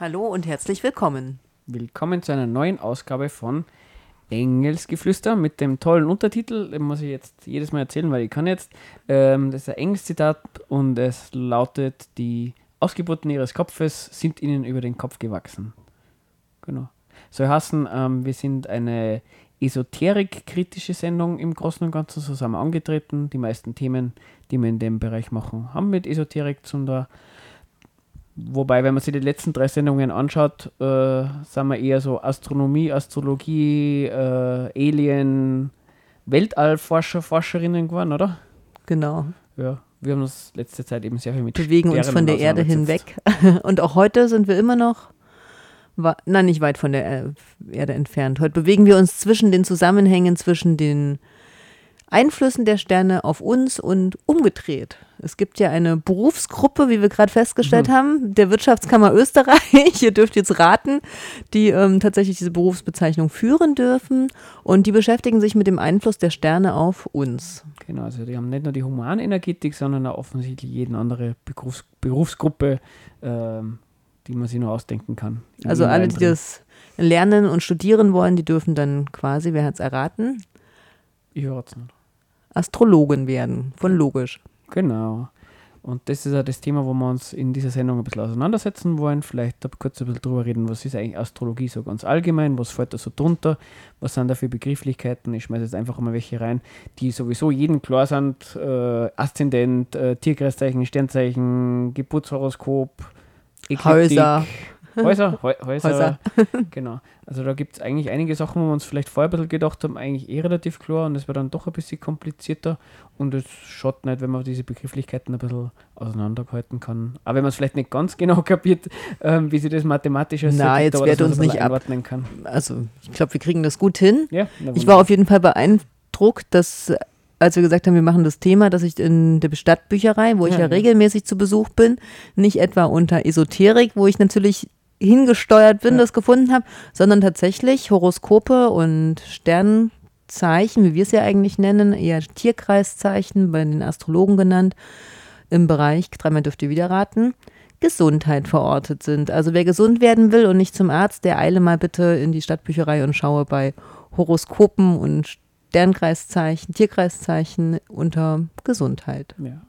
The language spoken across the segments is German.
Hallo und herzlich willkommen. Willkommen zu einer neuen Ausgabe von Engelsgeflüster mit dem tollen Untertitel. Den muss ich jetzt jedes Mal erzählen, weil ich kann jetzt. Ähm, das ist ein Engelszitat und es lautet: Die Ausgeburten ihres Kopfes sind ihnen über den Kopf gewachsen. Genau. Soll heißen, ähm, wir sind eine esoterik-kritische Sendung im Großen und Ganzen zusammen angetreten. Die meisten Themen, die wir in dem Bereich machen, haben mit Esoterik zu tun. Wobei, wenn man sich die letzten drei Sendungen anschaut, äh, sind wir eher so Astronomie, Astrologie, äh, Alien, Weltallforscher, Forscherinnen geworden, oder? Genau. Ja, wir haben uns letzte Zeit eben sehr viel mit Bewegen uns von der Erde hinweg. Und auch heute sind wir immer noch, nein, nicht weit von der äh, Erde entfernt. Heute bewegen wir uns zwischen den Zusammenhängen, zwischen den Einflüssen der Sterne auf uns und umgedreht. Es gibt ja eine Berufsgruppe, wie wir gerade festgestellt mhm. haben, der Wirtschaftskammer Österreich. Ihr dürft jetzt raten, die ähm, tatsächlich diese Berufsbezeichnung führen dürfen. Und die beschäftigen sich mit dem Einfluss der Sterne auf uns. Genau, also die haben nicht nur die Humanenergetik, sondern auch offensichtlich jede andere Berufs Berufsgruppe, ähm, die man sich nur ausdenken kann. Also alle, die das lernen und studieren wollen, die dürfen dann quasi, wer hat es erraten? Ich höre es nicht. Astrologen werden, von logisch. Genau. Und das ist ja das Thema, wo wir uns in dieser Sendung ein bisschen auseinandersetzen wollen. Vielleicht kurz ein bisschen drüber reden, was ist eigentlich Astrologie so ganz allgemein, was fällt da so drunter, was sind da für Begrifflichkeiten. Ich schmeiße jetzt einfach mal welche rein, die sowieso jedem klar sind. Äh, Aszendent, äh, Tierkreiszeichen, Sternzeichen, Geburtshoroskop, Ekliptik, Häuser. Häuser, Häuser. Häuser. genau. Also da gibt es eigentlich einige Sachen, wo wir uns vielleicht vorher ein bisschen gedacht haben, eigentlich eh relativ klar und es wird dann doch ein bisschen komplizierter und es schaut nicht, wenn man diese Begrifflichkeiten ein bisschen auseinanderhalten kann. Aber wenn man es vielleicht nicht ganz genau kapiert, ähm, wie sie das mathematisch aussieht, Na, jetzt wird uns nicht einordnen kann. Also ich glaube, wir kriegen das gut hin. Ja, ich war auf jeden Fall beeindruckt, dass als wir gesagt haben, wir machen das Thema, dass ich in der Stadtbücherei, wo ich ja, ja regelmäßig zu Besuch bin, nicht etwa unter Esoterik, wo ich natürlich hingesteuert bin, ja. das gefunden habe, sondern tatsächlich Horoskope und Sternzeichen, wie wir es ja eigentlich nennen, eher Tierkreiszeichen, bei den Astrologen genannt, im Bereich, dreimal dürft ihr wieder raten, Gesundheit verortet sind. Also wer gesund werden will und nicht zum Arzt, der eile mal bitte in die Stadtbücherei und schaue bei Horoskopen und Sternkreiszeichen, Tierkreiszeichen unter Gesundheit. Ja,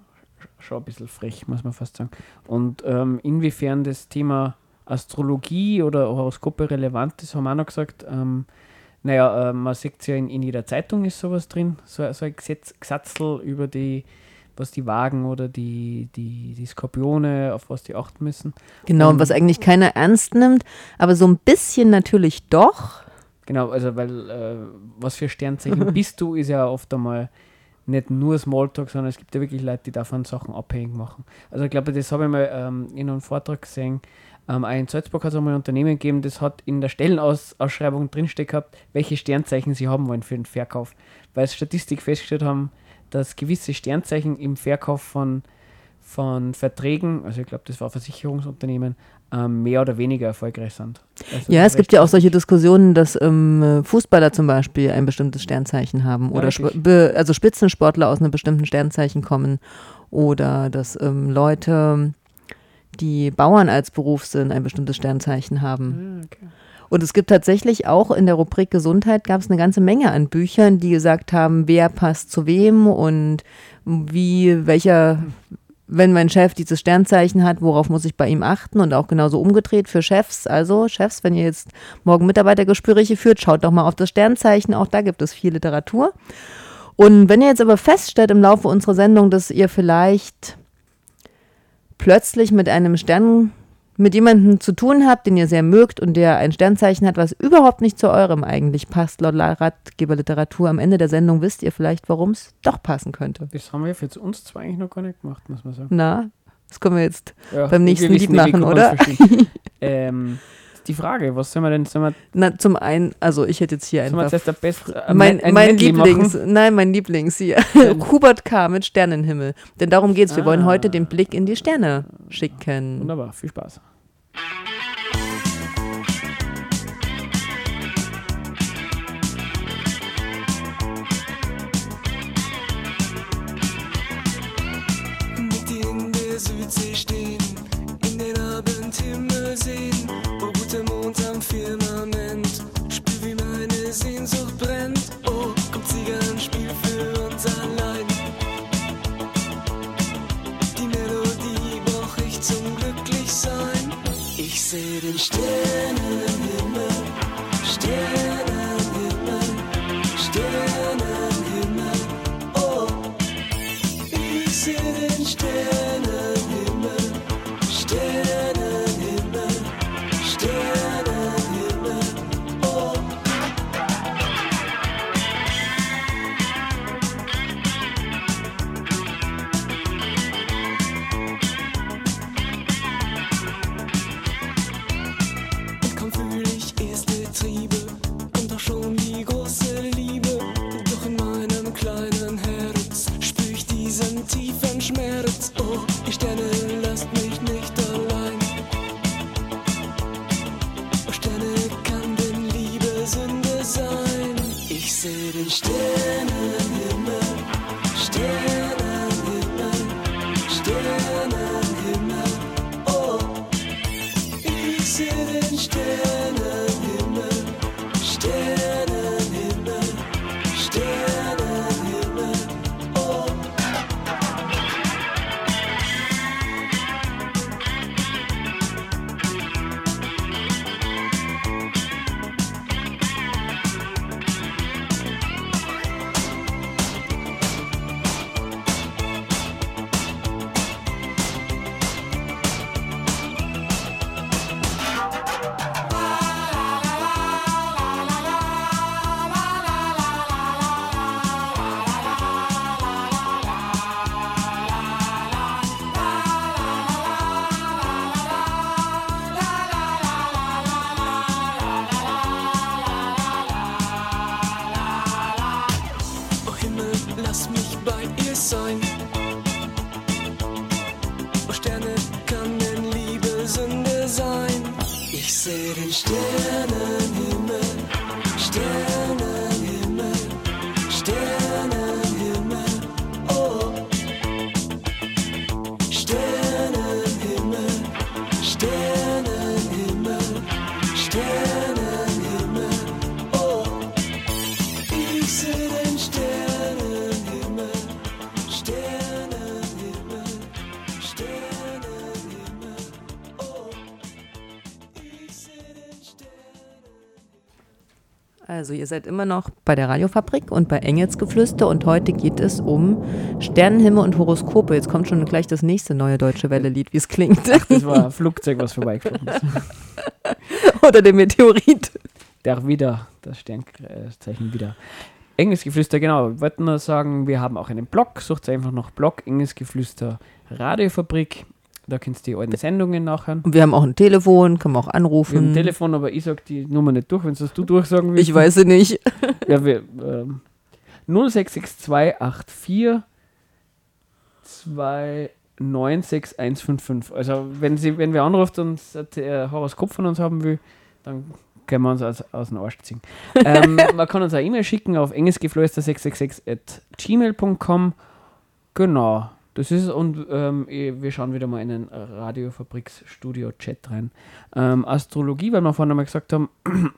schon ein bisschen frech, muss man fast sagen. Und ähm, inwiefern das Thema Astrologie oder Horoskope relevant ist, haben wir auch noch gesagt. Ähm, naja, äh, man sieht es ja in, in jeder Zeitung ist sowas drin, so, so ein Gesetz, über die, was die Wagen oder die, die, die Skorpione, auf was die achten müssen. Genau, und was eigentlich keiner ernst nimmt, aber so ein bisschen natürlich doch. Genau, also weil äh, was für Sternzeichen bist du, ist ja oft einmal nicht nur Smalltalk, sondern es gibt ja wirklich Leute, die davon Sachen abhängig machen. Also ich glaube, das habe ich mal ähm, in einem Vortrag gesehen, ähm, in Salzburg hat es einmal ein Unternehmen gegeben, das hat in der Stellenausschreibung drinstehen gehabt, welche Sternzeichen sie haben wollen für den Verkauf. Weil es Statistik festgestellt haben, dass gewisse Sternzeichen im Verkauf von, von Verträgen, also ich glaube, das war Versicherungsunternehmen, ähm, mehr oder weniger erfolgreich sind. Also ja, es gibt ja auch solche Diskussionen, dass ähm, Fußballer zum Beispiel ein bestimmtes Sternzeichen haben oder ja, also Spitzensportler aus einem bestimmten Sternzeichen kommen oder dass ähm, Leute die Bauern als Beruf sind, ein bestimmtes Sternzeichen haben. Ah, okay. Und es gibt tatsächlich auch in der Rubrik Gesundheit gab es eine ganze Menge an Büchern, die gesagt haben, wer passt zu wem und wie, welcher, wenn mein Chef dieses Sternzeichen hat, worauf muss ich bei ihm achten und auch genauso umgedreht für Chefs. Also Chefs, wenn ihr jetzt morgen Mitarbeitergespräche führt, schaut doch mal auf das Sternzeichen, auch da gibt es viel Literatur. Und wenn ihr jetzt aber feststellt im Laufe unserer Sendung, dass ihr vielleicht plötzlich mit einem Stern, mit jemandem zu tun habt, den ihr sehr mögt und der ein Sternzeichen hat, was überhaupt nicht zu eurem eigentlich passt, laut Ratgeberliteratur. Am Ende der Sendung wisst ihr vielleicht, warum es doch passen könnte. Das haben wir für uns zwar eigentlich noch gar nicht gemacht, muss man sagen. Na, das können wir jetzt ja, beim nächsten Lied machen, oder? ähm, die Frage, was soll man denn? Soll man Na, zum einen, also ich hätte jetzt hier einfach. Jetzt der Best, äh, mein, ein mein Lieblings, machen? nein, mein Lieblings hier. Hubert K. mit Sternenhimmel. Denn darum geht es. Wir ah. wollen heute den Blick in die Sterne schicken. Wunderbar, viel Spaß. Seid immer noch bei der Radiofabrik und bei Engelsgeflüster und heute geht es um Sternenhimmel und Horoskope. Jetzt kommt schon gleich das nächste neue Deutsche Welle-Lied, wie es klingt. Das war ein Flugzeug, was vorbeigeflogen ist. Oder der Meteorit. Der wieder, das Sternzeichen wieder. Engelsgeflüster, genau. Wir wollten nur sagen, wir haben auch einen Blog. Sucht einfach noch Blog Engelsgeflüster Radiofabrik. Da kennst du die alten Sendungen nachher. Und wir haben auch ein Telefon, kann man auch anrufen. Wir haben ein Telefon, aber ich sag die Nummer nicht durch, wenn es du durchsagen willst. Ich weiß sie nicht. ja, wir, ähm, 066284 296155. Also wenn sie, wenn wir anruft und ein Horoskop von uns haben will, dann können wir uns aus, aus dem Arsch ziehen. ähm, man kann uns eine E-Mail schicken auf engesgeflüster666 at gmail.com. Genau. Das ist, und ähm, eh, wir schauen wieder mal in den Radiofabriksstudio-Chat rein. Ähm, Astrologie, weil wir vorhin einmal gesagt haben,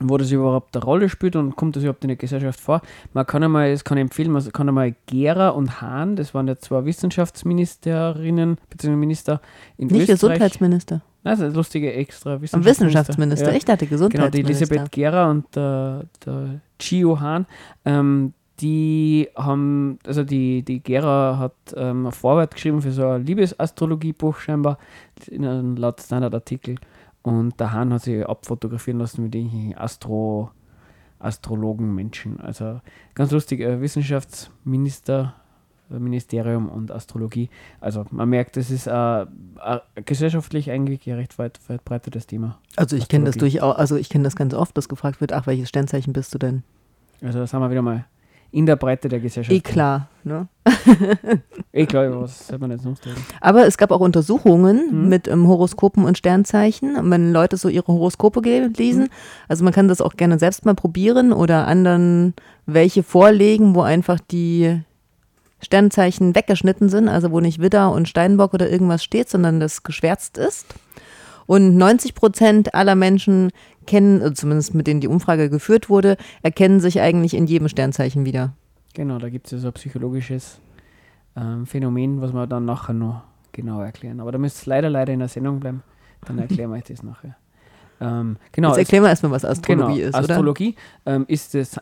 wo das überhaupt eine Rolle spielt und kommt das überhaupt in der Gesellschaft vor. Man kann einmal, es kann empfehlen, man kann einmal Gera und Hahn, das waren ja zwei Wissenschaftsministerinnen bzw. Minister in Nicht Österreich. Gesundheitsminister. Das ist lustige extra Wissenschaftsminister. Wissenschaftsminister, ja. ich dachte Gesundheitsminister. Genau, die Elisabeth Gera und der, der Gio Hahn, ähm, die haben, also die, die Gera hat ähm, ein Vorwort geschrieben für so ein Liebesastrologiebuch scheinbar, in einem laut Standardartikel. Und der Hahn hat sich abfotografieren lassen mit den Astro, Astrologen, Menschen. Also ganz lustig, äh, Wissenschaftsminister, äh, Ministerium und Astrologie. Also man merkt, das ist äh, gesellschaftlich eigentlich ein recht weit verbreitetes Thema. Also ich kenne das durchaus, also ich kenne das ganz oft, dass gefragt wird, ach, welches Sternzeichen bist du denn? Also das haben wir wieder mal in der Breite der Gesellschaft. Eh klar, ne? eh klar, was soll man jetzt noch sagen? Aber es gab auch Untersuchungen mhm. mit ähm, Horoskopen und Sternzeichen, wenn Leute so ihre Horoskope lesen. Mhm. Also man kann das auch gerne selbst mal probieren oder anderen welche vorlegen, wo einfach die Sternzeichen weggeschnitten sind, also wo nicht Widder und Steinbock oder irgendwas steht, sondern das geschwärzt ist. Und 90 Prozent aller Menschen kennen, also zumindest mit denen die Umfrage geführt wurde, erkennen sich eigentlich in jedem Sternzeichen wieder. Genau, da gibt es ja so ein psychologisches ähm, Phänomen, was wir dann nachher noch genau erklären. Aber da müsst ihr leider, leider in der Sendung bleiben. Dann erklären wir euch das nachher. Ähm, genau, Jetzt erklären wir erstmal, was Astrologie genau, ist. Astrologie ähm, ist das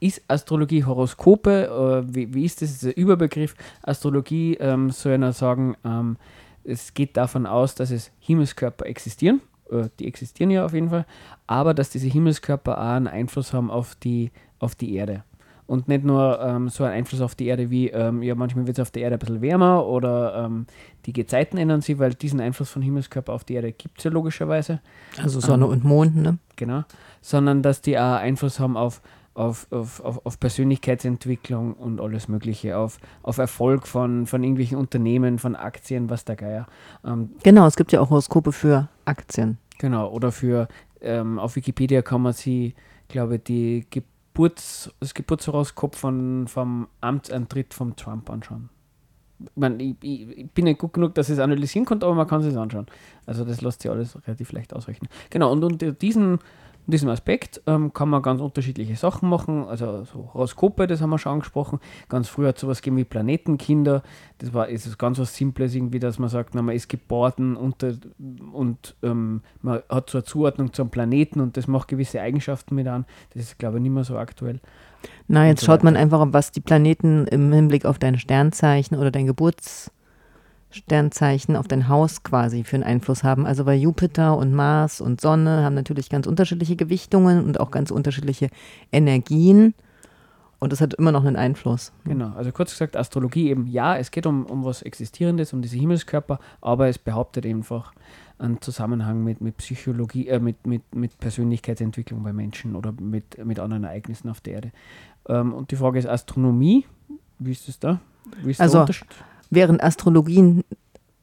ist Astrologie Horoskope? Äh, wie, wie, ist das? das ist der Überbegriff. Astrologie ähm, soll einer sagen, ähm, es geht davon aus, dass es Himmelskörper existieren, äh, die existieren ja auf jeden Fall, aber dass diese Himmelskörper auch einen Einfluss haben auf die, auf die Erde. und nicht nur ähm, so ein Einfluss auf die Erde wie, ähm, ja, manchmal wird es auf der Erde ein bisschen wärmer oder ähm, die Gezeiten ändern sich, weil diesen Einfluss von Himmelskörper auf die Erde gibt es ja logischerweise. Also Sonne ähm, und Mond, ne? Genau. Sondern dass die auch Einfluss haben auf, auf, auf, auf, Persönlichkeitsentwicklung und alles Mögliche, auf, auf Erfolg von, von irgendwelchen Unternehmen, von Aktien, was der Geier. Ähm, genau, es gibt ja auch Horoskope für Aktien. Genau, oder für, ähm, auf Wikipedia kann man sie, glaube die Geburts, das Geburtshoroskop von, vom Amtsantritt von Trump anschauen. Ich, meine, ich, ich, bin nicht gut genug, dass ich es analysieren konnte, aber man kann es anschauen. Also das lässt sich alles relativ leicht ausrechnen. Genau, und unter diesen in diesem Aspekt ähm, kann man ganz unterschiedliche Sachen machen. Also so Horoskope, das haben wir schon angesprochen. Ganz früher hat es sowas gegeben wie Planetenkinder. Das war ist ganz was Simples, irgendwie, dass man sagt, na, man ist geboren unter, und ähm, man hat so eine Zuordnung zum Planeten und das macht gewisse Eigenschaften mit an. Das ist, glaube ich, nicht mehr so aktuell. Na, jetzt so schaut man einfach, was die Planeten im Hinblick auf dein Sternzeichen oder dein Geburts Sternzeichen auf dein Haus quasi für einen Einfluss haben. Also weil Jupiter und Mars und Sonne haben natürlich ganz unterschiedliche Gewichtungen und auch ganz unterschiedliche Energien. Und das hat immer noch einen Einfluss. Genau, also kurz gesagt, Astrologie eben, ja, es geht um, um was Existierendes, um diese Himmelskörper, aber es behauptet einfach einen Zusammenhang mit, mit Psychologie, äh, mit, mit, mit Persönlichkeitsentwicklung bei Menschen oder mit, mit anderen Ereignissen auf der Erde. Ähm, und die Frage ist Astronomie, wie ist es da? Wie ist also, der Unterschied? Während Astrologie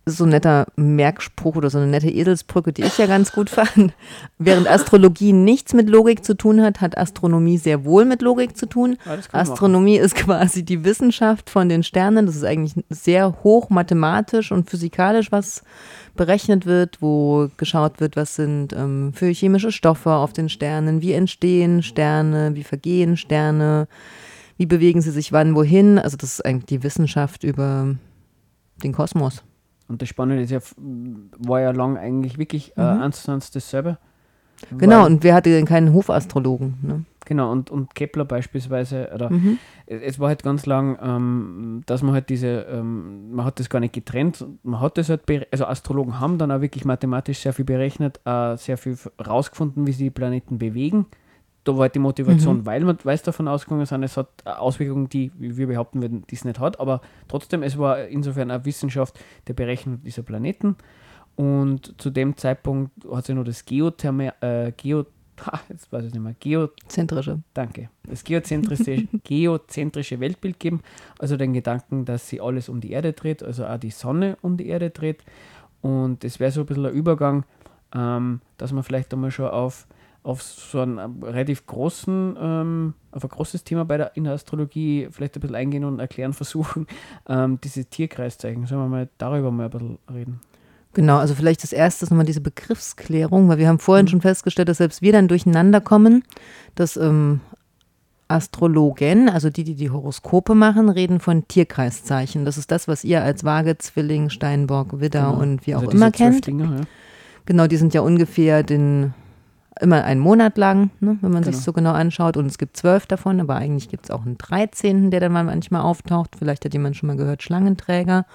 so ein netter Merkspruch oder so eine nette Eselsbrücke, die ich ja ganz gut fand. Während Astrologie nichts mit Logik zu tun hat, hat Astronomie sehr wohl mit Logik zu tun. Ja, Astronomie ist quasi die Wissenschaft von den Sternen. Das ist eigentlich sehr hoch mathematisch und physikalisch, was berechnet wird, wo geschaut wird, was sind ähm, für chemische Stoffe auf den Sternen, wie entstehen Sterne, wie vergehen Sterne, wie bewegen sie sich wann, wohin. Also das ist eigentlich die Wissenschaft über den Kosmos. Und das Spannende ist ja, war ja lang eigentlich wirklich äh, mhm. eins zu eins dasselbe. Genau, und wer hatte denn keinen Hofastrologen? Ne? Genau, und, und Kepler beispielsweise, oder mhm. es, es, war halt ganz lang, ähm, dass man halt diese, ähm, man hat das gar nicht getrennt, man hat das halt, also Astrologen haben dann auch wirklich mathematisch sehr viel berechnet, äh, sehr viel rausgefunden, wie sie die Planeten bewegen da war halt die Motivation, mhm. weil man weiß davon ausgegangen sind, es hat Auswirkungen, die wir behaupten würden, die es nicht hat, aber trotzdem, es war insofern eine Wissenschaft der Berechnung dieser Planeten. Und zu dem Zeitpunkt hat sich nur das Geotherme, äh, Geo, ha, jetzt weiß ich nicht mehr, Geozentrische. Danke. Das geozentrische, geozentrische Weltbild gegeben, also den Gedanken, dass sie alles um die Erde dreht, also auch die Sonne um die Erde dreht. Und das wäre so ein bisschen ein Übergang, ähm, dass man vielleicht einmal schon auf auf so einen äh, relativ großen, ähm, auf ein großes Thema bei der, in der Astrologie vielleicht ein bisschen eingehen und erklären versuchen, ähm, diese Tierkreiszeichen. Sollen wir mal darüber mal ein bisschen reden? Genau, also vielleicht das erste ist nochmal diese Begriffsklärung, weil wir haben vorhin mhm. schon festgestellt, dass selbst wir dann durcheinander kommen, dass ähm, Astrologen, also die, die die Horoskope machen, reden von Tierkreiszeichen. Das ist das, was ihr als Waage, Zwilling, Steinbock, Widder genau. und wie auch also immer kennt. Dinge, ja. Genau, die sind ja ungefähr den immer einen Monat lang, ne, wenn man genau. sich so genau anschaut. Und es gibt zwölf davon, aber eigentlich gibt es auch einen 13., der dann mal manchmal auftaucht. Vielleicht hat jemand schon mal gehört, Schlangenträger.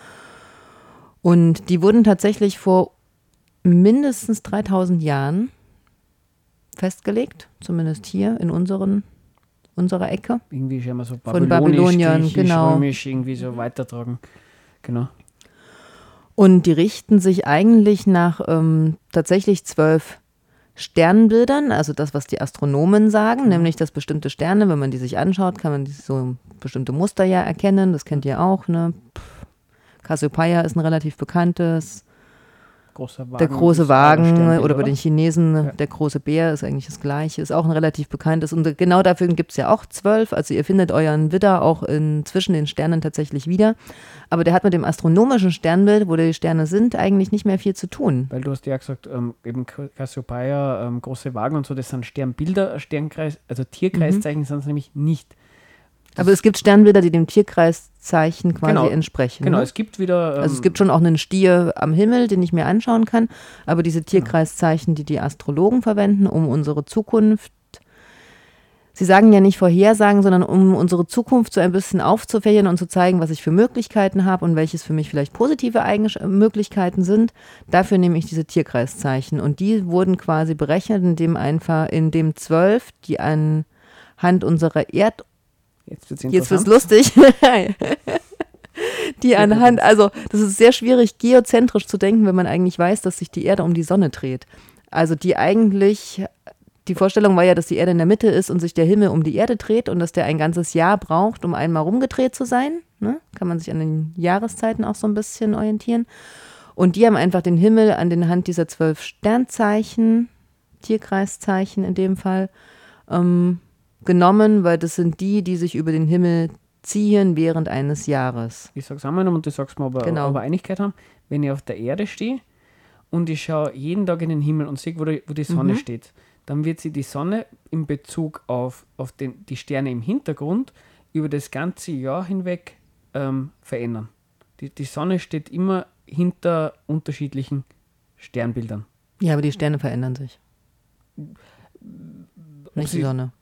Und die wurden tatsächlich vor mindestens 3000 Jahren festgelegt, zumindest hier in unseren, unserer Ecke. Irgendwie schon mal so Babylonisch, Von Babyloniern, genau. Römisch irgendwie so weitertragen. Genau. Und die richten sich eigentlich nach ähm, tatsächlich zwölf Sternbildern, also das, was die Astronomen sagen, mhm. nämlich dass bestimmte Sterne, wenn man die sich anschaut, kann man so bestimmte Muster ja erkennen. Das kennt ihr auch. Ne? Cassiopeia ist ein relativ bekanntes großer Wagen. Der große Wagen oder bei den Chinesen ja. der große Bär ist eigentlich das gleiche, ist auch ein relativ bekanntes. Und genau dafür gibt es ja auch zwölf. Also ihr findet euren Widder auch in, zwischen den Sternen tatsächlich wieder. Aber der hat mit dem astronomischen Sternbild, wo die Sterne sind, eigentlich nicht mehr viel zu tun. Weil du hast ja gesagt, ähm, eben Cassiopeia, ähm, große Wagen und so, das sind Sternbilder, Sternkreis, also Tierkreiszeichen mhm. sind es nämlich nicht. Aber es gibt Sternbilder, die dem Tierkreiszeichen quasi genau, entsprechen. Genau, ne? es gibt wieder. Ähm, also es ähm, gibt schon auch einen Stier am Himmel, den ich mir anschauen kann. Aber diese genau. Tierkreiszeichen, die die Astrologen verwenden, um unsere Zukunft, sie sagen ja nicht Vorhersagen, sondern um unsere Zukunft so ein bisschen aufzufächern und zu zeigen, was ich für Möglichkeiten habe und welches für mich vielleicht positive Eigen Möglichkeiten sind. Dafür nehme ich diese Tierkreiszeichen. Und die wurden quasi berechnet, indem einfach, indem zwölf, die anhand unserer Erd Jetzt wird's Jetzt wird's lustig. die anhand, also das ist sehr schwierig, geozentrisch zu denken, wenn man eigentlich weiß, dass sich die Erde um die Sonne dreht. Also die eigentlich, die Vorstellung war ja, dass die Erde in der Mitte ist und sich der Himmel um die Erde dreht und dass der ein ganzes Jahr braucht, um einmal rumgedreht zu sein. Ne? Kann man sich an den Jahreszeiten auch so ein bisschen orientieren. Und die haben einfach den Himmel an den Hand dieser zwölf Sternzeichen, Tierkreiszeichen in dem Fall, ähm, genommen, weil das sind die, die sich über den Himmel ziehen während eines Jahres. Ich sag's einmal und du sagst mal, ob wir, Genau. wir Einigkeit haben. Wenn ich auf der Erde stehe und ich schaue jeden Tag in den Himmel und sehe, wo die, wo die Sonne Mhm. steht, dann wird sich die Sonne in Bezug auf, auf den, die Sterne im Hintergrund über das ganze Jahr hinweg ähm, verändern. Die, die Sonne steht immer hinter unterschiedlichen Sternbildern. Ja, aber die Sterne verändern sich. Nicht die sie- Sonne.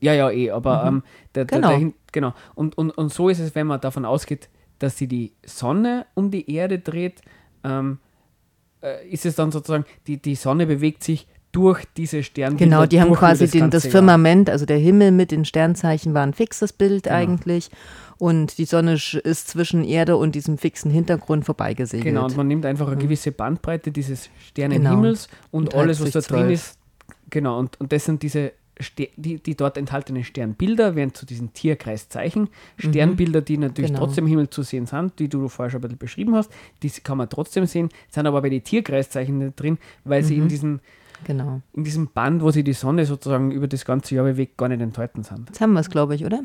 Ja, ja, eh, aber ähm, der, der, Genau. der, genau. Und, und, und so ist es, wenn man davon ausgeht, dass sie die Sonne um die Erde dreht, ähm, äh, ist es dann sozusagen, die, die Sonne bewegt sich durch diese Sternbilder. Genau, die haben quasi das den, das. Firmament, also der Himmel mit den Sternzeichen war ein fixes Bild Genau. eigentlich. Und die Sonne ist zwischen Erde und diesem fixen Hintergrund vorbeigesegelt. Genau, und man nimmt einfach eine gewisse Bandbreite dieses Genau. Sternenhimmels und, Und teilt alles, was da drin ist. Genau, und, und das sind diese die, die dort enthaltenen Sternbilder, werden zu diesen Tierkreiszeichen. Sternbilder, die natürlich Mhm. Genau. trotzdem im Himmel zu sehen sind, die du vorher schon ein bisschen beschrieben hast, die kann man trotzdem sehen, sind aber bei den Tierkreiszeichen nicht drin, weil sie Mhm. in, diesen, Genau. in diesem Band, wo sie die Sonne sozusagen über das ganze Jahr bewegt, gar nicht enthalten sind. Jetzt haben wir es, glaube ich, oder?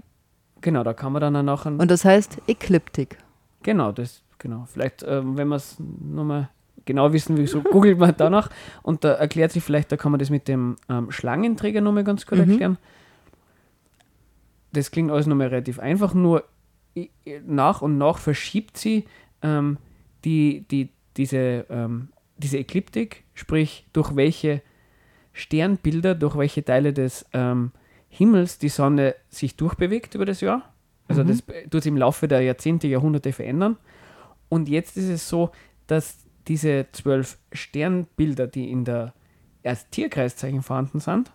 Genau, da kann man dann auch nachher. Und das heißt Ekliptik. Genau, das, genau. Vielleicht, ähm, wenn wir es nochmal genau wissen, wieso googelt man danach. Und da erklärt sich vielleicht, da kann man das mit dem ähm, Schlangenträger nochmal ganz gut Mhm. erklären. Das klingt alles nochmal relativ einfach, nur nach und nach verschiebt sie ähm, die, die, diese, ähm, diese Ekliptik, sprich durch welche Sternbilder, durch welche Teile des ähm, Himmels die Sonne sich durchbewegt über das Jahr. Also Mhm. das tut sich im Laufe der Jahrzehnte, Jahrhunderte verändern. Und jetzt ist es so, dass diese zwölf Sternbilder, die in der erst Tierkreiszeichen vorhanden sind,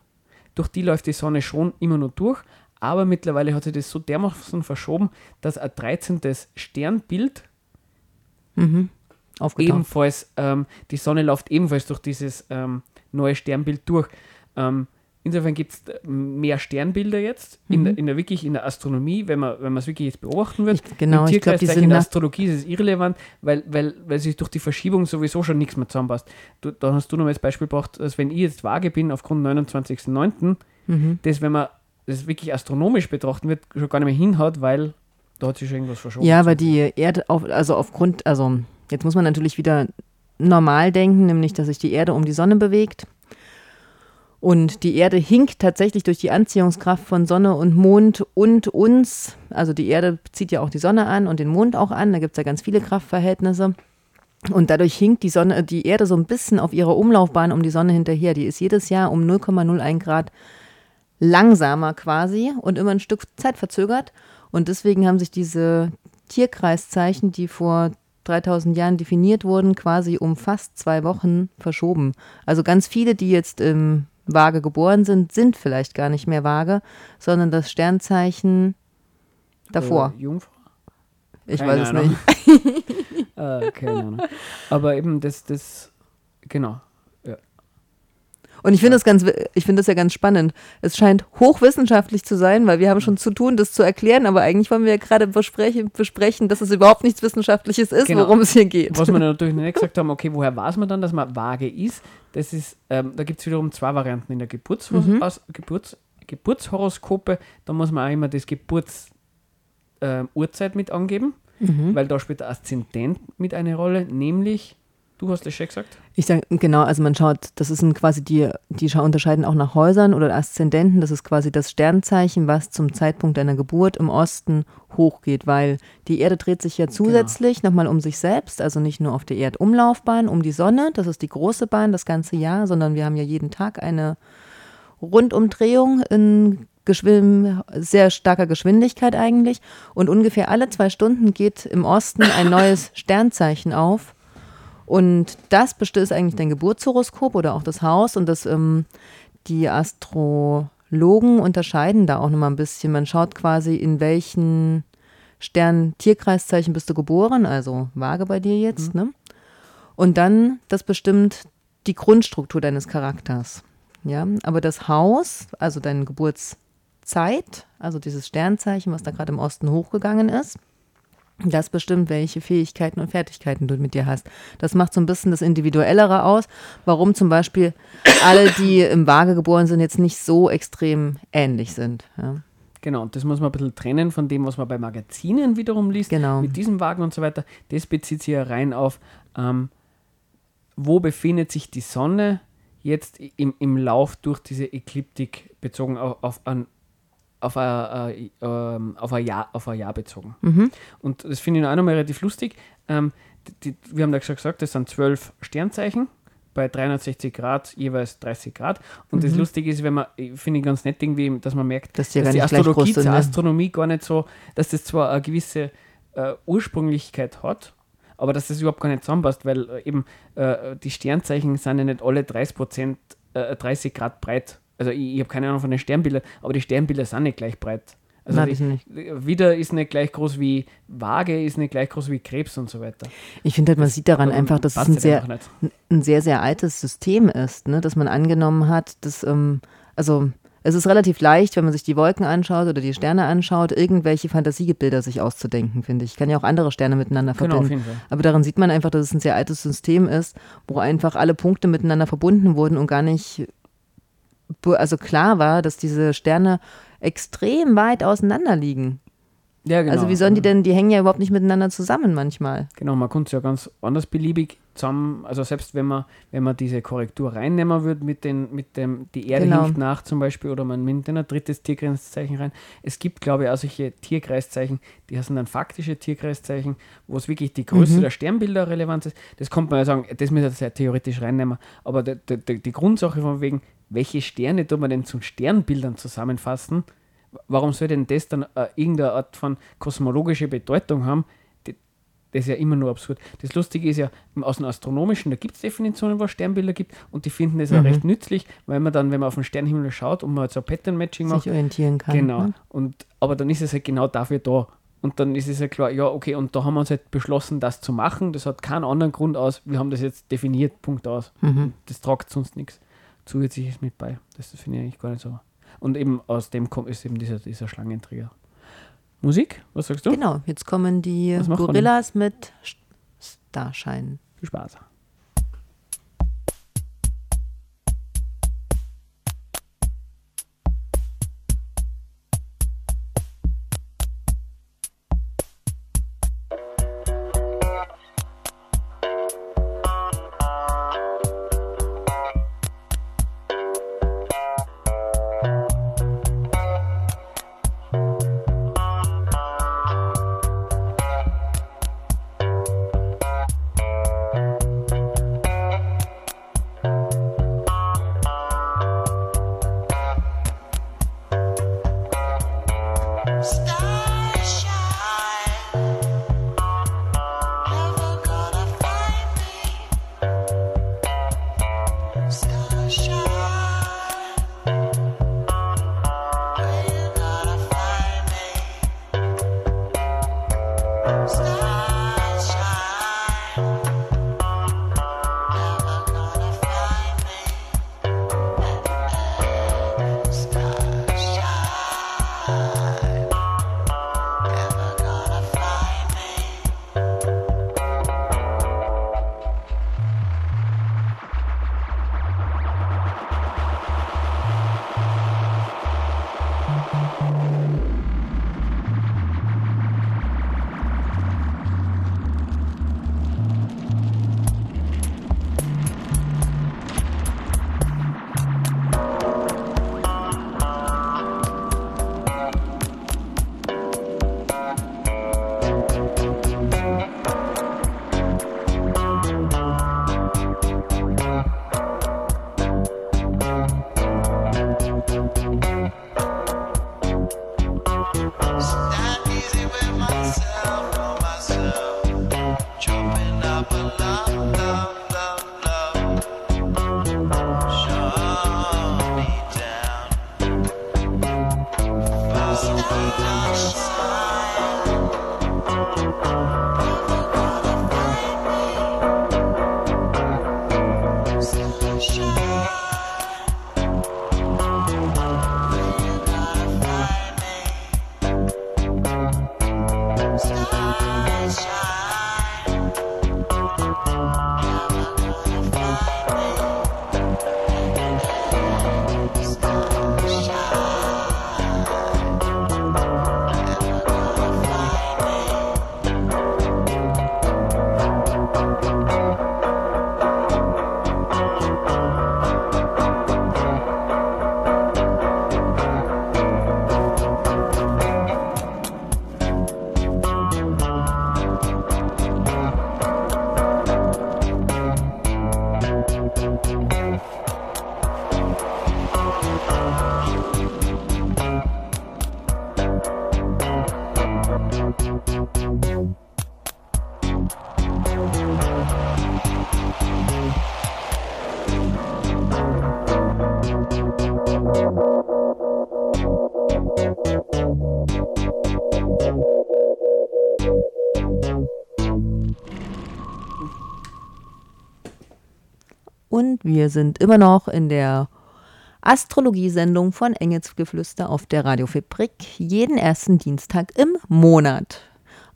durch die läuft die Sonne schon immer nur durch, aber mittlerweile hat sich das so dermaßen verschoben, dass ein 13. Sternbild Mhm. Ebenfalls, ähm, die Sonne läuft ebenfalls durch dieses ähm, neue Sternbild durch. Ähm, insofern gibt es mehr Sternbilder jetzt, in, der, in der wirklich in der Astronomie, wenn man wenn man es wirklich jetzt beobachten wird. Ich- genau, ich glaub, die Tierkreiszeichen sind in der Astrologie ist es irrelevant, weil, weil, weil sich durch die Verschiebung sowieso schon nichts mehr zusammenpasst. Du, da hast du noch mal als Beispiel gebracht, dass wenn ich jetzt vage bin aufgrund 29.09., Mhm. das, wenn man das wirklich astronomisch betrachten wird, schon gar nicht mehr hinhaut, weil da hat sich schon irgendwas verschoben. Ja, weil die Erde, auf, also aufgrund, also jetzt muss man natürlich wieder normal denken, nämlich dass sich die Erde um die Sonne bewegt. Und die Erde hinkt tatsächlich durch die Anziehungskraft von Sonne und Mond und uns. Also die Erde zieht ja auch die Sonne an und den Mond auch an. Da gibt es ja ganz viele Kraftverhältnisse. Und dadurch hinkt die Sonne, die Erde so ein bisschen auf ihrer Umlaufbahn um die Sonne hinterher. Die ist jedes Jahr um 0,01 Grad langsamer quasi und immer ein Stück Zeit verzögert. Und deswegen haben sich diese Tierkreiszeichen, die vor 3000 Jahren definiert wurden, quasi um fast zwei Wochen verschoben. Also ganz viele, die jetzt im Waage geboren sind, sind vielleicht gar nicht mehr Waage, sondern das Sternzeichen davor. Äh, Jungfrau? ich keine weiß es Ahnung. nicht. äh, keine Ahnung. Aber eben das, das, genau. Und ich finde das ganz, ich finde das ja ganz spannend. Es scheint hochwissenschaftlich zu sein, weil wir haben schon zu tun, das zu erklären, aber eigentlich wollen wir ja gerade besprechen, besprechen, dass es überhaupt nichts Wissenschaftliches ist, Genau. worum es hier geht. Was wir natürlich noch nicht gesagt haben, okay, woher weiß man dann, dass man vage ist? Das ist, ähm, da gibt es wiederum zwei Varianten in der Geburts Mhm. aus, Geburts Geburtshoroskope. Da muss man auch immer das Geburts ähm, Uhrzeit mit angeben, Mhm. weil da spielt der Aszendent mit eine Rolle, nämlich, du hast schon gesagt, Ich sage, genau, also man schaut, das sind quasi die, die scha- unterscheiden auch nach Häusern oder Aszendenten. Das ist quasi das Sternzeichen, was zum Zeitpunkt deiner Geburt im Osten hochgeht, weil die Erde dreht sich ja zusätzlich nochmal um sich selbst, also nicht nur auf der Erdumlaufbahn, um die Sonne, das ist die große Bahn das ganze Jahr, sondern wir haben ja jeden Tag eine Rundumdrehung in geschwim sehr starker Geschwindigkeit eigentlich. Und ungefähr alle zwei Stunden geht im Osten ein neues Sternzeichen auf. Und das bestimmt eigentlich dein Geburtshoroskop oder auch das Haus. Und das, ähm, die Astrologen unterscheiden da auch nochmal ein bisschen. Man schaut quasi, in welchen Stern Tierkreiszeichen bist du geboren, also Waage bei dir jetzt, mhm. ne? Und dann, das bestimmt die Grundstruktur deines Charakters. Ja, aber das Haus, also deine Geburtszeit, also dieses Sternzeichen, was da gerade im Osten hochgegangen ist, das bestimmt, welche Fähigkeiten und Fertigkeiten du mit dir hast. Das macht so ein bisschen das Individuellere aus, warum zum Beispiel alle, die im Waage geboren sind, jetzt nicht so extrem ähnlich sind. Ja. Genau, und das muss man ein bisschen trennen von dem, was man bei Magazinen wiederum liest, genau. mit diesem Wagen und so weiter. Das bezieht sich ja rein auf, ähm, wo befindet sich die Sonne jetzt im, im Lauf durch diese Ekliptik bezogen auf, auf, an, auf, ein, äh, auf, ein Jahr, auf ein Jahr bezogen. Mhm. Und das finde ich auch nochmal relativ lustig. Ähm, die, wir haben da schon gesagt, das sind zwölf Sternzeichen bei 360 Grad jeweils 30 Grad. Und mhm. das Lustige ist, wenn man, finde ich ganz nett irgendwie, dass man merkt, dass die, dass die Astrologie, sind, ne? Astronomie gar nicht so, dass das zwar eine gewisse äh, Ursprünglichkeit hat, aber dass das überhaupt gar nicht zusammenpasst, weil äh, eben äh, die Sternzeichen sind ja nicht alle 30 Prozent, äh, 30 Grad breit. Also ich, ich habe keine Ahnung von den Sternbildern, aber die Sternbilder sind nicht gleich breit. Also Nein, die, Widder ist nicht gleich groß wie Waage, ist nicht gleich groß wie Krebs und so weiter. Ich finde halt, man sieht daran einfach, dass es ein sehr, ein sehr, sehr altes System ist, ne? dass man angenommen hat, dass, ähm, also es ist relativ leicht, wenn man sich die Wolken anschaut oder die Sterne anschaut, irgendwelche Fantasiegebilder sich auszudenken, finde ich. Ich kann ja auch andere Sterne miteinander verbinden. Genau, auf jeden Fall. Aber daran sieht man einfach, dass es ein sehr altes System ist, wo einfach alle Punkte miteinander verbunden wurden und gar nicht, also klar war, dass diese Sterne extrem weit auseinander liegen. Ja, genau. Also wie sollen die denn, die hängen ja überhaupt nicht miteinander zusammen manchmal. Genau, man könnte es ja ganz anders beliebig zusammen, also selbst wenn man, wenn man diese Korrektur reinnehmen würde mit den, mit dem, die Erde genau. hilft nach zum Beispiel oder man nimmt ein drittes Tierkreiszeichen rein. Es gibt, glaube ich, auch solche Tierkreiszeichen, die heißen dann faktische Tierkreiszeichen, wo es wirklich die Größe mhm. der Sternbilder relevant ist. Das kommt man ja sagen, das müsste ja theoretisch reinnehmen. Aber die, die, die Grundsache von wegen, welche Sterne tut man denn zu Sternbildern zusammenfassen? Warum soll denn das dann äh, irgendeine Art von kosmologische Bedeutung haben? Das ist ja immer nur absurd. Das Lustige ist ja, aus dem Astronomischen, da gibt es Definitionen, wo es Sternbilder gibt und die finden das mhm. auch recht nützlich, weil man dann, wenn man auf den Sternhimmel schaut und man halt so ein Pattern-Matching macht. Sich orientieren kann. Genau. Ne? Und, aber dann ist es halt genau dafür da. Und dann ist es ja klar, ja, okay, und da haben wir uns halt beschlossen, das zu machen. Das hat keinen anderen Grund aus. Wir haben das jetzt definiert, Punkt aus. Mhm. Das tragt sonst nichts Zusätzliches mit bei. Das finde ich eigentlich gar nicht so. Und eben aus dem kommt ist eben dieser, dieser Schlangenträger. Musik, was sagst du? Genau, jetzt kommen die Gorillas mit Starshine. Viel Spaß. It's not easy with myself. Wir sind immer noch in der Astrologiesendung von Engelsgeflüster auf der Radiofabrik jeden ersten Dienstag im Monat.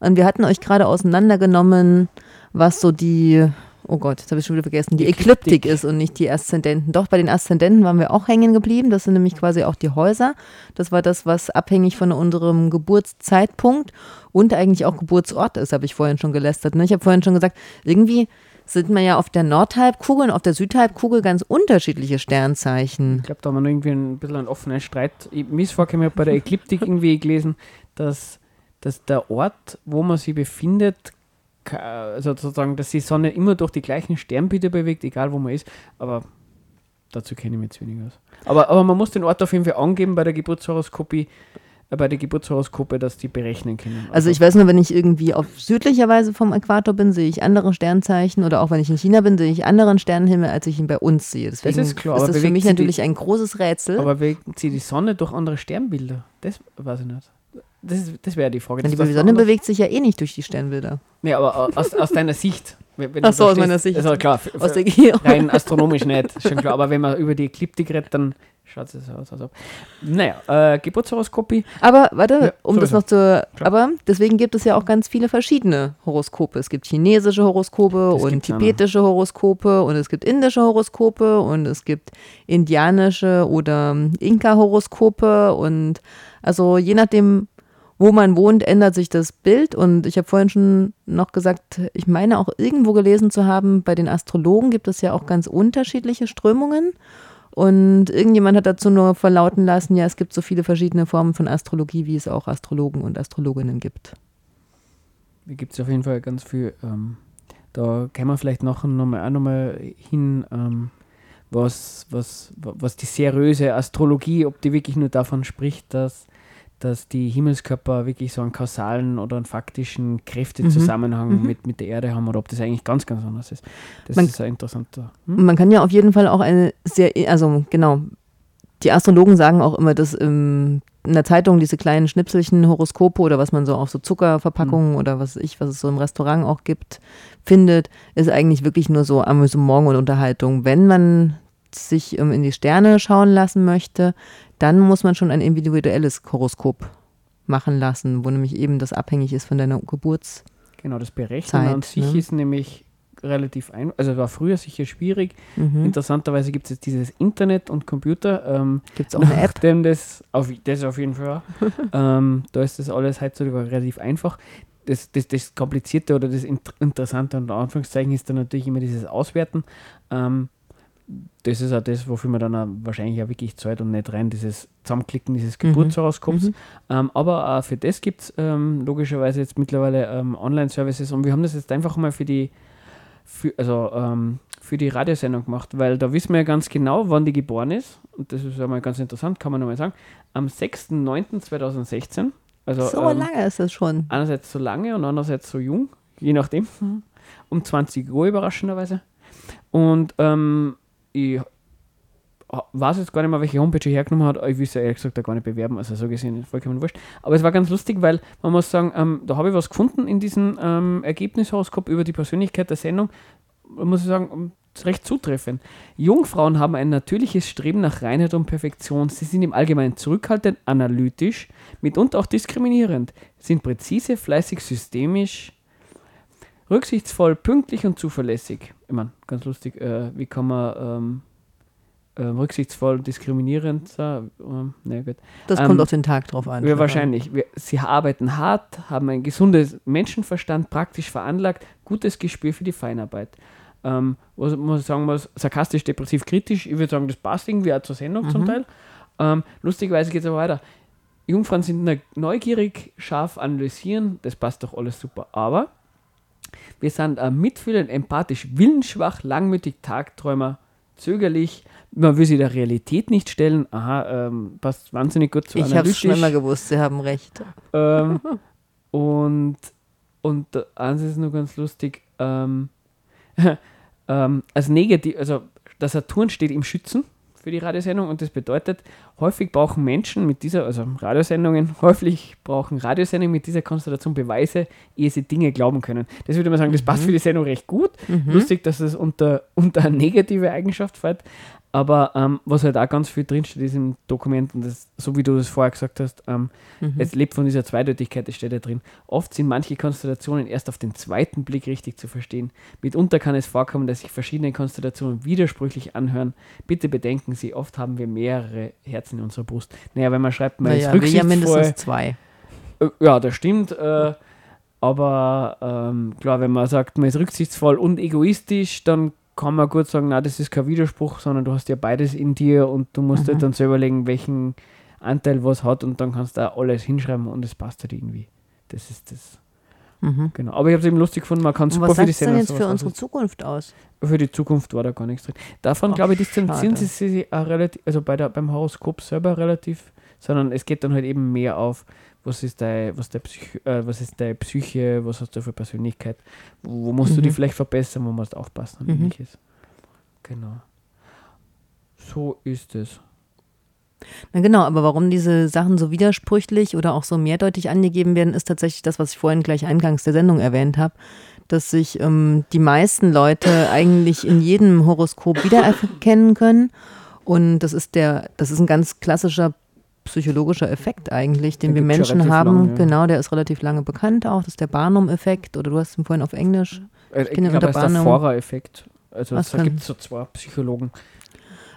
Und wir hatten euch gerade auseinandergenommen, was so die, oh Gott, jetzt habe ich schon wieder vergessen, die Ekliptik. Ist und nicht die Aszendenten. Doch, bei den Aszendenten waren wir auch hängen geblieben. Das sind nämlich quasi auch die Häuser. Das war das, was abhängig von unserem Geburtszeitpunkt und eigentlich auch Geburtsort ist, habe ich vorhin schon gelästert. Ne? Ich habe vorhin schon gesagt, irgendwie sind wir ja auf der Nordhalbkugel und auf der Südhalbkugel ganz unterschiedliche Sternzeichen. Ich glaube, da haben wir irgendwie ein bisschen einen offenen Streit. Ich, mir ist vorgekommen, ich habe bei der Ekliptik irgendwie gelesen, dass, dass der Ort, wo man sich befindet, also sozusagen, dass die Sonne immer durch die gleichen Sternbilder bewegt, egal wo man ist, aber dazu kenne ich mich jetzt wenig aus. Aber, aber man muss den Ort auf jeden Fall angeben bei der Geburtshoroskopie, bei der Geburtshoroskope, dass die berechnen können. Also, also, ich weiß nur, wenn ich irgendwie auf südlicher Weise vom Äquator bin, sehe ich andere Sternzeichen oder auch wenn ich in China bin, sehe ich anderen Sternenhimmel, als ich ihn bei uns sehe. Deswegen das ist klar. Ist das für mich natürlich die, ein großes Rätsel. Aber bewegt sie die Sonne durch andere Sternbilder? Das weiß ich nicht. Das, das wäre die Frage. Die Sonne bewegt sich ja eh nicht durch die Sternbilder. Nee, aber aus, aus deiner Sicht. Wenn Ach so, aus meiner Sicht. Also klar, aus der rein astronomisch nicht, schon klar. Aber wenn man über die Ekliptik redet, dann Schaut es aus, als ob. Naja, äh, Geburtshoroskopie. Aber warte, ja, um das noch zu. Klar. Aber deswegen gibt es ja auch ganz viele verschiedene Horoskope. Es gibt chinesische Horoskope das und tibetische ja Horoskope und es gibt indische Horoskope und es gibt indianische oder Inka-Horoskope und also je nachdem, wo man wohnt, ändert sich das Bild. Und ich habe vorhin schon noch gesagt, ich meine auch irgendwo gelesen zu haben, bei den Astrologen gibt es ja auch ganz unterschiedliche Strömungen. Und irgendjemand hat dazu nur verlauten lassen, ja, es gibt so viele verschiedene Formen von Astrologie, wie es auch Astrologen und Astrologinnen gibt. Da gibt es auf jeden Fall ganz viel. Ähm, da kann man vielleicht noch, noch hin, ähm, was, was, was die seriöse Astrologie, ob die wirklich nur davon spricht, dass dass die Himmelskörper wirklich so einen kausalen oder einen faktischen Kräftezusammenhang mhm. mit, mit der Erde haben oder ob das eigentlich ganz, ganz anders ist. Das man, ist ein interessanter. Hm? Man kann ja auf jeden Fall auch eine sehr, also genau, die Astrologen sagen auch immer, dass ähm, in der Zeitung diese kleinen Schnipselchen, Horoskope oder was man so auf so Zuckerverpackungen mhm. oder was ich, was es so im Restaurant auch gibt, findet, ist eigentlich wirklich nur so Amüsement und Unterhaltung. Wenn man sich ähm, in die Sterne schauen lassen möchte, dann muss man schon ein individuelles Horoskop machen lassen, wo nämlich eben das abhängig ist von deiner Geburtszeit. Genau, das Berechnen Zeit, an sich ne? ist nämlich relativ einfach, also war früher sicher schwierig. Mhm. Interessanterweise gibt es jetzt dieses Internet und Computer. Ähm, gibt es auch eine App? Das auf, das auf jeden Fall. ähm, da ist das alles heutzutage relativ einfach. Das, das, das Komplizierte oder das Interessante unter Anführungszeichen ist dann natürlich immer dieses Auswerten. Ähm, das ist auch das, wofür man dann auch wahrscheinlich auch wirklich zahlt und nicht rein dieses Zusammenklicken dieses mhm. Geburtshoroskops. Mhm. Ähm, aber auch für das gibt es ähm, logischerweise jetzt mittlerweile ähm, Online-Services und wir haben das jetzt einfach mal für die für, also, ähm, für die Radiosendung gemacht, weil da wissen wir ja ganz genau, wann die geboren ist. Und das ist ja mal ganz interessant, kann man nochmal sagen. Am 6.9.2016. Also, so ähm, lange ist es schon. Einerseits so lange und andererseits so jung, je nachdem. Mhm. Um 20 Uhr überraschenderweise. Und ähm, ich weiß jetzt gar nicht mehr, welche Homepage er hergenommen hat, ich will es ja ehrlich gesagt da gar nicht bewerben, also so gesehen vollkommen wurscht. Aber es war ganz lustig, weil man muss sagen, ähm, da habe ich was gefunden in diesem ähm, Ergebnishoroskop über die Persönlichkeit der Sendung, muss ich sagen, recht zutreffend. Jungfrauen haben ein natürliches Streben nach Reinheit und Perfektion. Sie sind im Allgemeinen zurückhaltend, analytisch, mitunter auch diskriminierend, sind präzise, fleißig, systemisch, rücksichtsvoll, pünktlich und zuverlässig. Ich meine, ganz lustig, äh, wie kann man ähm, äh, rücksichtsvoll und diskriminierend sein? Ähm, na gut. Das ähm, kommt auf den Tag drauf an. Ja, wahrscheinlich. Wir, sie arbeiten hart, haben ein gesundes Menschenverstand, praktisch veranlagt, gutes Gespür für die Feinarbeit. Ähm, was muss sagen muss, sarkastisch, depressiv, kritisch. Ich würde sagen, das passt irgendwie auch zur Sendung mhm. zum Teil. Ähm, lustigerweise geht es aber weiter. Jungfrauen sind neugierig, scharf analysieren, das passt doch alles super. Aber wir sind äh, mitfühlend, empathisch, willensschwach, langmütig, Tagträumer, zögerlich. Man will sie der Realität nicht stellen. Aha, ähm, passt wahnsinnig gut zu Ich habe es schon immer gewusst, Sie haben recht. Ähm, und, und eins ist nur ganz lustig. Ähm, ähm, als negativ, also der Saturn steht im Schützen für die Radiosendung und das bedeutet, häufig brauchen Menschen mit dieser, also Radiosendungen, häufig brauchen Radiosendungen mit dieser Konstellation Beweise, ehe sie Dinge glauben können. Das würde man sagen, das passt mhm. für die Sendung recht gut. Mhm. Lustig, dass es unter, unter eine negative Eigenschaft fällt, aber ähm, was halt auch ganz viel drinsteht, ist im Dokument, und das, so wie du das vorher gesagt hast, ähm, mhm. es lebt von dieser Zweideutigkeit, das steht da drin. Oft sind manche Konstellationen erst auf den zweiten Blick richtig zu verstehen. Mitunter kann es vorkommen, dass sich verschiedene Konstellationen widersprüchlich anhören. Bitte bedenken Sie, oft haben wir mehrere Herzen in unserer Brust. Naja, wenn man schreibt, man naja, ist rücksichtsvoll. Ja, mindestens zwei. Äh, ja, das stimmt. Äh, aber ähm, klar, wenn man sagt, man ist rücksichtsvoll und egoistisch, dann kann man gut sagen, na, das ist kein Widerspruch, sondern du hast ja beides in dir und du musst mhm. halt dann selber überlegen, welchen Anteil was hat und dann kannst du da alles hinschreiben und es passt halt irgendwie. Das ist das. Mhm. Genau. Aber ich habe es eben lustig gefunden, man kann super was für die Sendung. Was jetzt für unsere Zukunft aus? Für die Zukunft war da gar nichts drin. Davon, glaube ich, distanzieren sie sich auch relativ, also bei der, beim Horoskop selber relativ, sondern es geht dann halt eben mehr auf, was ist deine, was, Psych äh, was ist deine Psyche, was hast du für Persönlichkeit, wo, wo musst mhm. du dich vielleicht verbessern, wo musst du aufpassen und mhm. ähnliches. Genau. So ist es. Na genau, aber warum diese Sachen so widersprüchlich oder auch so mehrdeutig angegeben werden, ist tatsächlich das, was ich vorhin gleich eingangs der Sendung erwähnt habe, dass sich ähm, die meisten Leute eigentlich in jedem Horoskop wiedererkennen können. Und das ist der, das ist ein ganz klassischer psychologischer Effekt eigentlich, den wir Menschen haben. Lang, ja. Genau, der ist relativ lange bekannt auch. Das ist der Barnum-Effekt oder du hast ihn vorhin auf Englisch. Äh, ich, ich glaube, das ist der Forer-Effekt. Also da gibt es so zwei Psychologen.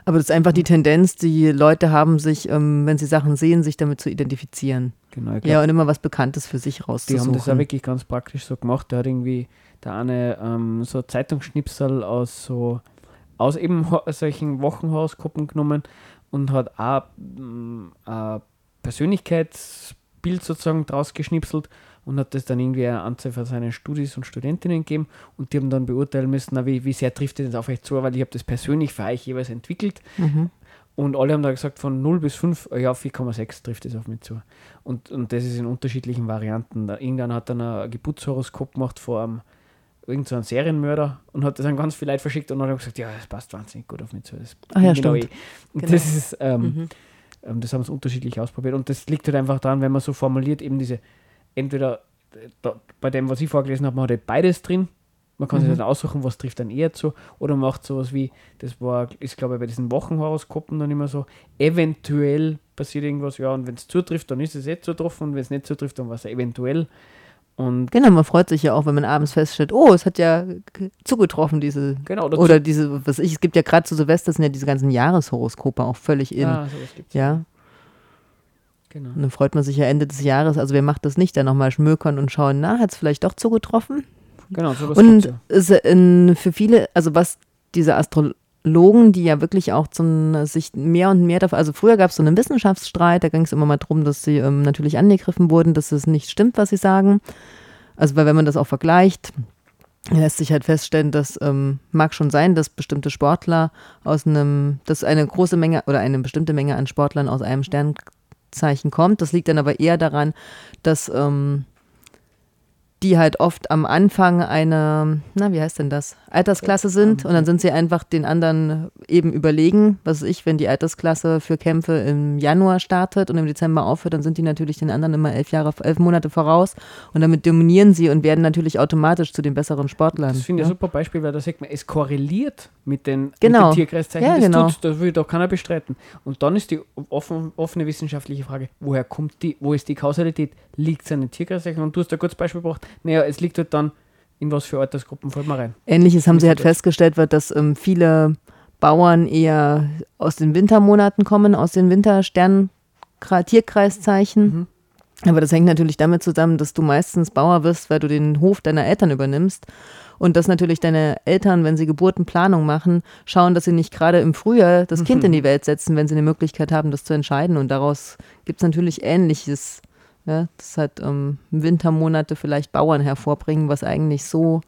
Aber das ist einfach die Tendenz, die Leute haben, sich, ähm, wenn sie Sachen sehen, sich damit zu identifizieren. Genau, ja, und immer was Bekanntes für sich rauszusuchen. Die haben das ja wirklich ganz praktisch so gemacht. Der hat irgendwie der eine ähm, so Zeitungsschnipsel aus so aus eben solchen Wochenhoroskopen genommen und hat auch mm, ein Persönlichkeitsbild sozusagen draus geschnipselt und hat das dann irgendwie eine Anzahl von seinen Studis und Studentinnen gegeben und die haben dann beurteilen müssen, na, wie, wie sehr trifft das auf euch zu, weil ich habe das persönlich für euch jeweils entwickelt. Mhm. Und alle haben da gesagt, von 0 bis 5, ja, 4,6 trifft es auf mich zu. Und, und das ist in unterschiedlichen Varianten. Irgendwann hat dann ein Geburtshoroskop gemacht vor einem irgend so Serienmörder und hat das an ganz viele Leute verschickt und dann hat gesagt, ja, das passt wahnsinnig gut auf mich zu. Das Ach ja, genau stimmt. Und genau. das ist, ähm, mhm. ähm, das haben sie unterschiedlich ausprobiert und das liegt halt einfach daran, wenn man so formuliert, eben diese, entweder da, bei dem, was ich vorgelesen habe, man hat halt beides drin, man kann mhm. sich dann aussuchen, was trifft dann eher zu, oder macht sowas wie, das war, ist glaube ich bei diesen Wochenhoroskopen dann immer so, eventuell passiert irgendwas, ja, und wenn es zutrifft, dann ist es eh zutroffen, und wenn es nicht zutrifft, dann war es eventuell. Und genau, man freut sich ja auch, wenn man abends feststellt, oh, es hat ja zugetroffen, diese. Genau, oder, oder diese, was ich, es gibt ja gerade zu Silvester sind ja diese ganzen Jahreshoroskope auch völlig in. Ja, sowas gibt's. Ja. Genau. Und dann freut man sich ja Ende des Jahres, also wer macht das nicht, dann nochmal schmökern und schauen, na, hat es vielleicht doch zugetroffen? Genau, sowas Und ja. in, für viele, also was diese Astrologie Logen, die ja wirklich auch zum, sich mehr und mehr dafür, also früher gab es so einen Wissenschaftsstreit, da ging es immer mal darum, dass sie ähm, natürlich angegriffen wurden, dass es nicht stimmt, was sie sagen. Also weil wenn man das auch vergleicht, lässt sich halt feststellen, dass ähm, mag schon sein, dass bestimmte Sportler aus einem, dass eine große Menge oder eine bestimmte Menge an Sportlern aus einem Sternzeichen kommt. Das liegt dann aber eher daran, dass ähm, die halt oft am Anfang einer, na, wie heißt denn das, Altersklasse sind und dann sind sie einfach den anderen eben überlegen. Was weiß ich, wenn die Altersklasse für Kämpfe im Januar startet und im Dezember aufhört, dann sind die natürlich den anderen immer elf Jahre, elf Monate voraus und damit dominieren sie und werden natürlich automatisch zu den besseren Sportlern. Das finde ich ja. ein super Beispiel, weil da sagt man, es korreliert mit den, genau. mit den Tierkreiszeichen. Ja, das genau. tut das will doch keiner bestreiten. Und dann ist die offen, offene wissenschaftliche Frage, woher kommt die, wo ist die Kausalität? Liegt es an den Tierkreiszeichen? Und du hast da kurz Beispiel gebracht, naja, es liegt halt dann, in was für Altersgruppen fällt man rein. Ähnliches haben sie halt festgestellt, wird, dass ähm, viele Bauern eher aus den Wintermonaten kommen, aus den Wintersternen, Tierkreiszeichen. Mhm. Aber das hängt natürlich damit zusammen, dass du meistens Bauer wirst, weil du den Hof deiner Eltern übernimmst. Und dass natürlich deine Eltern, wenn sie Geburtenplanung machen, schauen, dass sie nicht gerade im Frühjahr das Kind in die Welt setzen, wenn sie eine Möglichkeit haben, das zu entscheiden. Und daraus gibt es natürlich Ähnliches ja, das halt ähm, Wintermonate vielleicht Bauern hervorbringen, was eigentlich so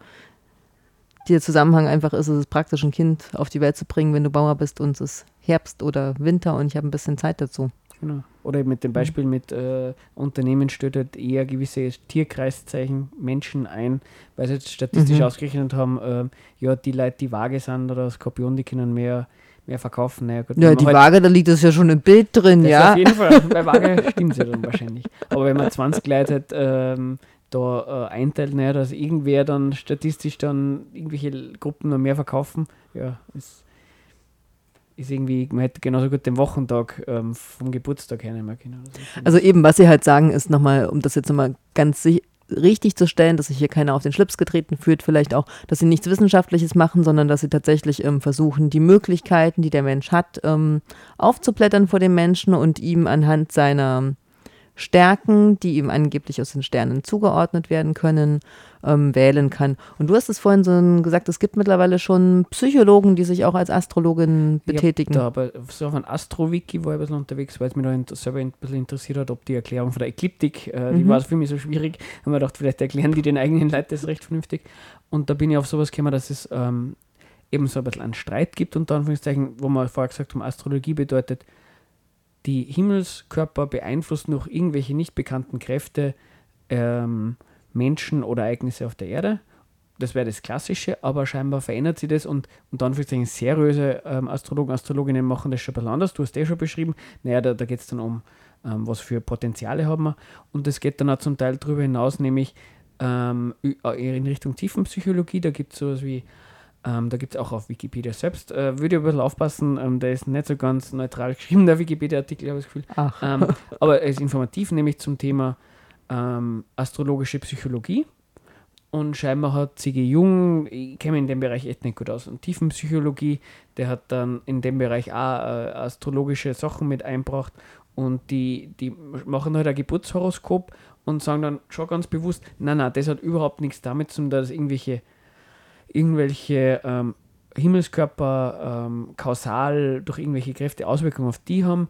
der Zusammenhang einfach ist, es ist praktisch ein Kind auf die Welt zu bringen, wenn du Bauer bist und es ist Herbst oder Winter und ich habe ein bisschen Zeit dazu. Genau. Oder mit dem Beispiel mit äh, Unternehmen stellt halt eher gewisse Tierkreiszeichen Menschen ein, weil sie jetzt statistisch mhm. ausgerechnet haben, äh, ja, die Leute, die vage sind oder Skorpion, die können mehr mehr verkaufen. Naja, gut, ja, die halt Waage, da liegt das ja schon im Bild drin, ja. Auf jeden Fall, bei Waage stimmt es ja dann wahrscheinlich. Aber wenn man 20 Leute ähm, da äh, einteilt, naja, dass irgendwer dann statistisch dann irgendwelche Gruppen noch mehr verkaufen, ja, ist, ist irgendwie, man hätte genauso gut den Wochentag ähm, vom Geburtstag hernehmen können. Also eben, was sie halt sagen, ist nochmal, um das jetzt nochmal ganz sicher richtig zu stellen, dass sich hier keiner auf den Schlips getreten fühlt, vielleicht auch, dass sie nichts Wissenschaftliches machen, sondern dass sie tatsächlich ähm, versuchen, die Möglichkeiten, die der Mensch hat, ähm, aufzublättern vor dem Menschen und ihm anhand seiner Stärken, die ihm angeblich aus den Sternen zugeordnet werden können, ähm, wählen kann. Und du hast es vorhin so gesagt, es gibt mittlerweile schon Psychologen, die sich auch als Astrologin betätigen. Ja, aber so auf einem Astro-Wiki war ich ein bisschen unterwegs, weil es mich da selber ein bisschen interessiert hat, ob die Erklärung von der Ekliptik, äh, die mhm. war für mich so schwierig, haben wir gedacht, vielleicht erklären die den eigenen Leuten das recht vernünftig. Und da bin ich auf sowas gekommen, dass es ähm, eben so ein bisschen einen Streit gibt, unter Anführungszeichen, wo man vorher gesagt haben, Astrologie bedeutet, die Himmelskörper beeinflussen durch irgendwelche nicht bekannten Kräfte ähm, Menschen oder Ereignisse auf der Erde. Das wäre das Klassische, aber scheinbar verändert sich das und, und dann für seriöse ähm, Astrologen, Astrologinnen machen das schon ein bisschen anders. Du hast eh schon beschrieben. Naja, da, da geht es dann um, ähm, was für Potenziale haben wir. Und es geht dann auch zum Teil darüber hinaus, nämlich ähm, in Richtung Tiefenpsychologie. Da gibt es sowas wie ähm, da gibt es auch auf Wikipedia selbst. Äh, würde ich ein bisschen aufpassen, ähm, der ist nicht so ganz neutral geschrieben, der Wikipedia-Artikel, habe ich das Gefühl. Ähm, aber er ist informativ, nämlich zum Thema ähm, astrologische Psychologie. Und scheinbar hat C.G. Jung, ich kenne mich in dem Bereich echt nicht gut aus, und Tiefenpsychologie, der hat dann in dem Bereich auch äh, astrologische Sachen mit einbracht. Und die, die machen halt ein Geburtshoroskop und sagen dann schon ganz bewusst, nein, nein, das hat überhaupt nichts damit zu tun, dass irgendwelche irgendwelche ähm, Himmelskörper ähm, kausal durch irgendwelche Kräfte Auswirkungen auf die haben.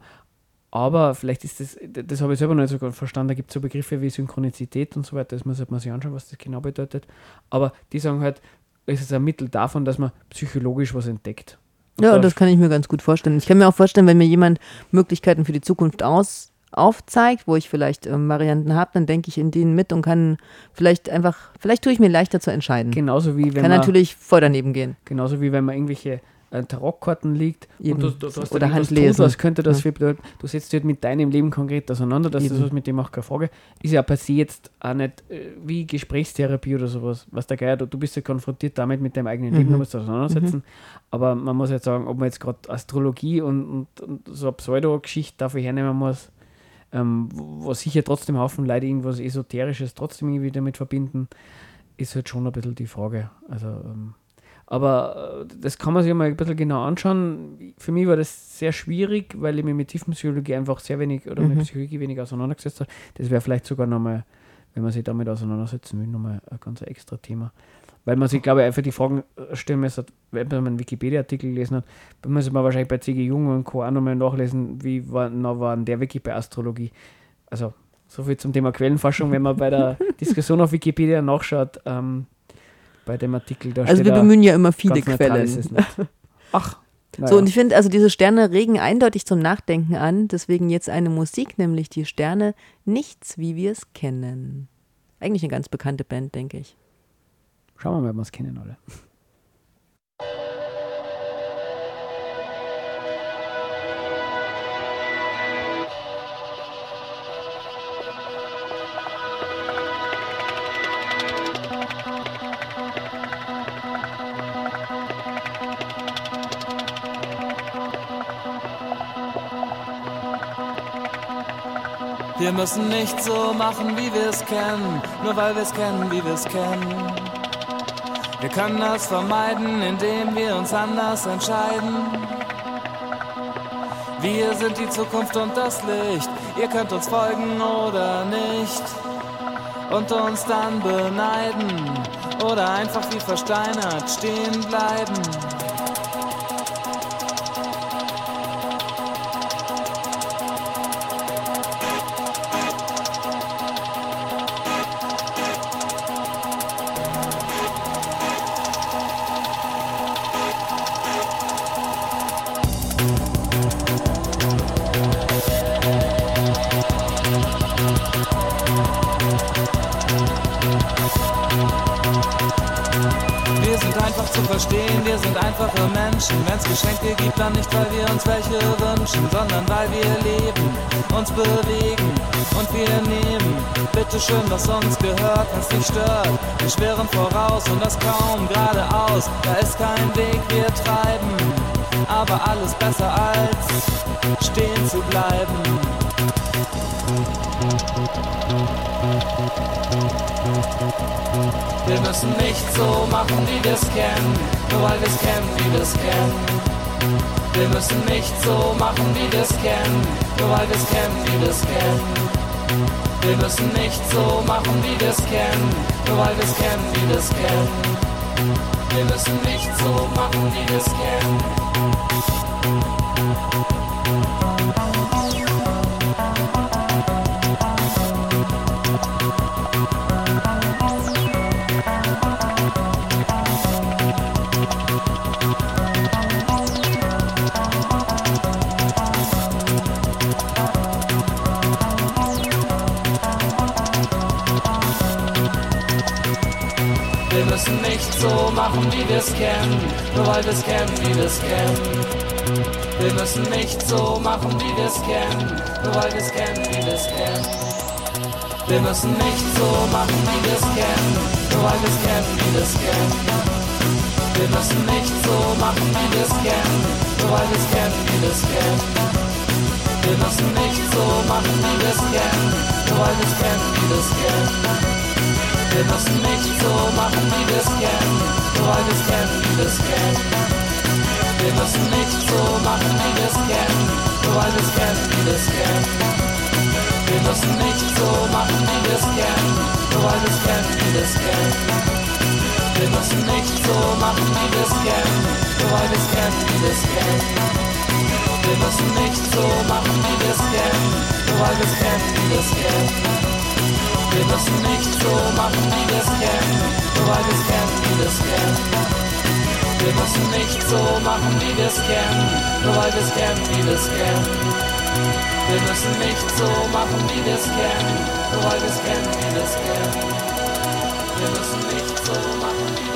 Aber vielleicht ist das, das habe ich selber noch nicht so gut verstanden, da gibt es so Begriffe wie Synchronizität und so weiter, das muss man sich anschauen, was das genau bedeutet. Aber die sagen halt, es ist ein Mittel davon, dass man psychologisch was entdeckt. Und ja, das kann ich mir ganz gut vorstellen. Ich kann mir auch vorstellen, wenn mir jemand Möglichkeiten für die Zukunft aus aufzeigt, wo ich vielleicht ähm, Varianten habe, dann denke ich in denen mit und kann vielleicht einfach, vielleicht tue ich mir leichter zu entscheiden. Genauso wie wenn kann man, natürlich voll daneben gehen. Genauso wie wenn man irgendwelche äh, Tarotkarten liegt Eben. und du, du, du hast oder Handlesen. Tut, was könnte das ja. bedeuten? Du setzt dich halt mit deinem Leben konkret auseinander, dass Eben. das was mit dem auch keine Frage. Ist ja per se jetzt auch nicht äh, wie Gesprächstherapie oder sowas, was der Geier, du, du bist ja konfrontiert damit mit deinem eigenen mhm. Leben, du musst auseinandersetzen. Mhm. Aber man muss jetzt sagen, ob man jetzt gerade Astrologie und, und, und so eine Pseudo-Geschichte dafür hernehmen muss, ähm, wo sicher trotzdem Haufen Leute irgendwas Esoterisches trotzdem irgendwie damit verbinden, ist halt schon ein bisschen die Frage. Also, ähm, aber äh, das kann man sich mal ein bisschen genau anschauen. Für mich war das sehr schwierig, weil ich mich mit Tiefenpsychologie einfach sehr wenig oder mhm. mit Psychologie wenig auseinandergesetzt habe. Das wäre vielleicht sogar nochmal, wenn man sich damit auseinandersetzen will, nochmal ein ganz extra Thema. Weil man sich, glaube ich, einfach die Fragen äh, stellen muss, wenn man einen Wikipedia-Artikel gelesen hat, muss man wahrscheinlich bei C.G. Jung und Co. auch nochmal nachlesen, wie war, na, war der Wiki bei Astrologie. Also, so viel zum Thema Quellenforschung, wenn man bei der Diskussion auf Wikipedia nachschaut, ähm, bei dem Artikel da Also wir bemühen ja immer viele Quellen. Ach. Naja. So, und ich finde, also diese Sterne regen eindeutig zum Nachdenken an, deswegen jetzt eine Musik, nämlich die Sterne, nichts wie wir es kennen. eigentlich eine ganz bekannte Band, denke ich. Schauen wir mal, ob wir es kennen alle. Wir müssen nicht so machen, wie wir es kennen, nur weil wir es kennen, wie wir es kennen. Wir können das vermeiden, indem wir uns anders entscheiden. Wir sind die Zukunft und das Licht. Ihr könnt uns folgen oder nicht. Und uns dann beneiden. Oder einfach wie versteinert stehen bleiben. Sondern weil wir leben, uns bewegen und wir nehmen. Bitte schön, was uns gehört, wenn's nicht stört. Wir schweren voraus und das kaum geradeaus. Da ist kein Weg, wir treiben, aber alles besser als stehen zu bleiben. Wir müssen nicht so machen, wie wir's kennen, nur weil wir's kennen, wie wir's kennen. Wir müssen nicht so machen, wie wir's kennen, nur weil wir's kennen, wie wir's kennen. Wir müssen nicht so machen, wie wir's kennen, nur weil wir's kennen, wie wir's kennen. Wir müssen nicht so machen, wie wir's kennen. So machen, wie wir's kennen, nur weil wir's kennen, wie wir's kennen. Wir müssen nicht so machen, wie wir's kennen, nur weil wir's kennen, wie wir's kennen. Wir müssen nicht so machen, wie wir's kennen, nur weil wir's kennen, wie wir's kennen. Wir müssen nicht so machen, wie wir's kennen, nur weil wir's kennen, wie wir's kennen. Wir müssen nicht so machen, wie wir's kennen, nur weil wir's kennen, wie wir's kennen. Wir müssen nicht so machen, wie wir's kennen, nur weil wir's kennen, wie wir's kennen. Wir müssen nicht so machen, wie wir's kennen, nur weil wir's kennen, wie wir's kennen. Wir müssen nicht so machen, wie wir's kennen, nur weil wir's kennen, wie wir's kennen. Wir müssen nicht so machen, wie wir's kennen, nur weil wir's kennen, wie wir's kennen. Wir müssen nicht so machen, wie wir's kennen, nur weil wir's kennen, wie wir's kennen. Wir müssen nicht so machen, wie wir's kennen, nur weil wir's kennen, wie wir's kennen. Wir müssen nicht so machen, wie wir's kennen, nur weil wir's kennen, wie wir's kennen. Wir müssen nicht so machen, wie wir's kennen, nur weil wir's kennen, wie wir's kennen. Wir müssen nicht so machen, wie wir's kennen.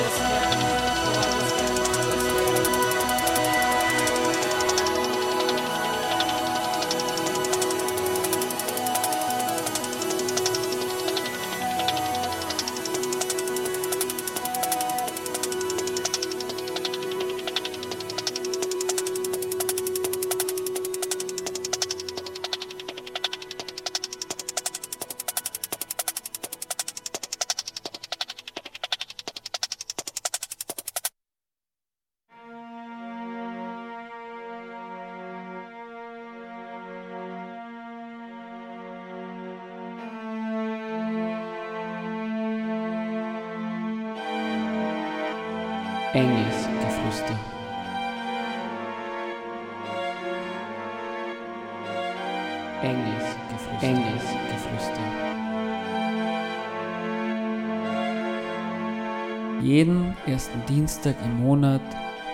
ersten Dienstag im Monat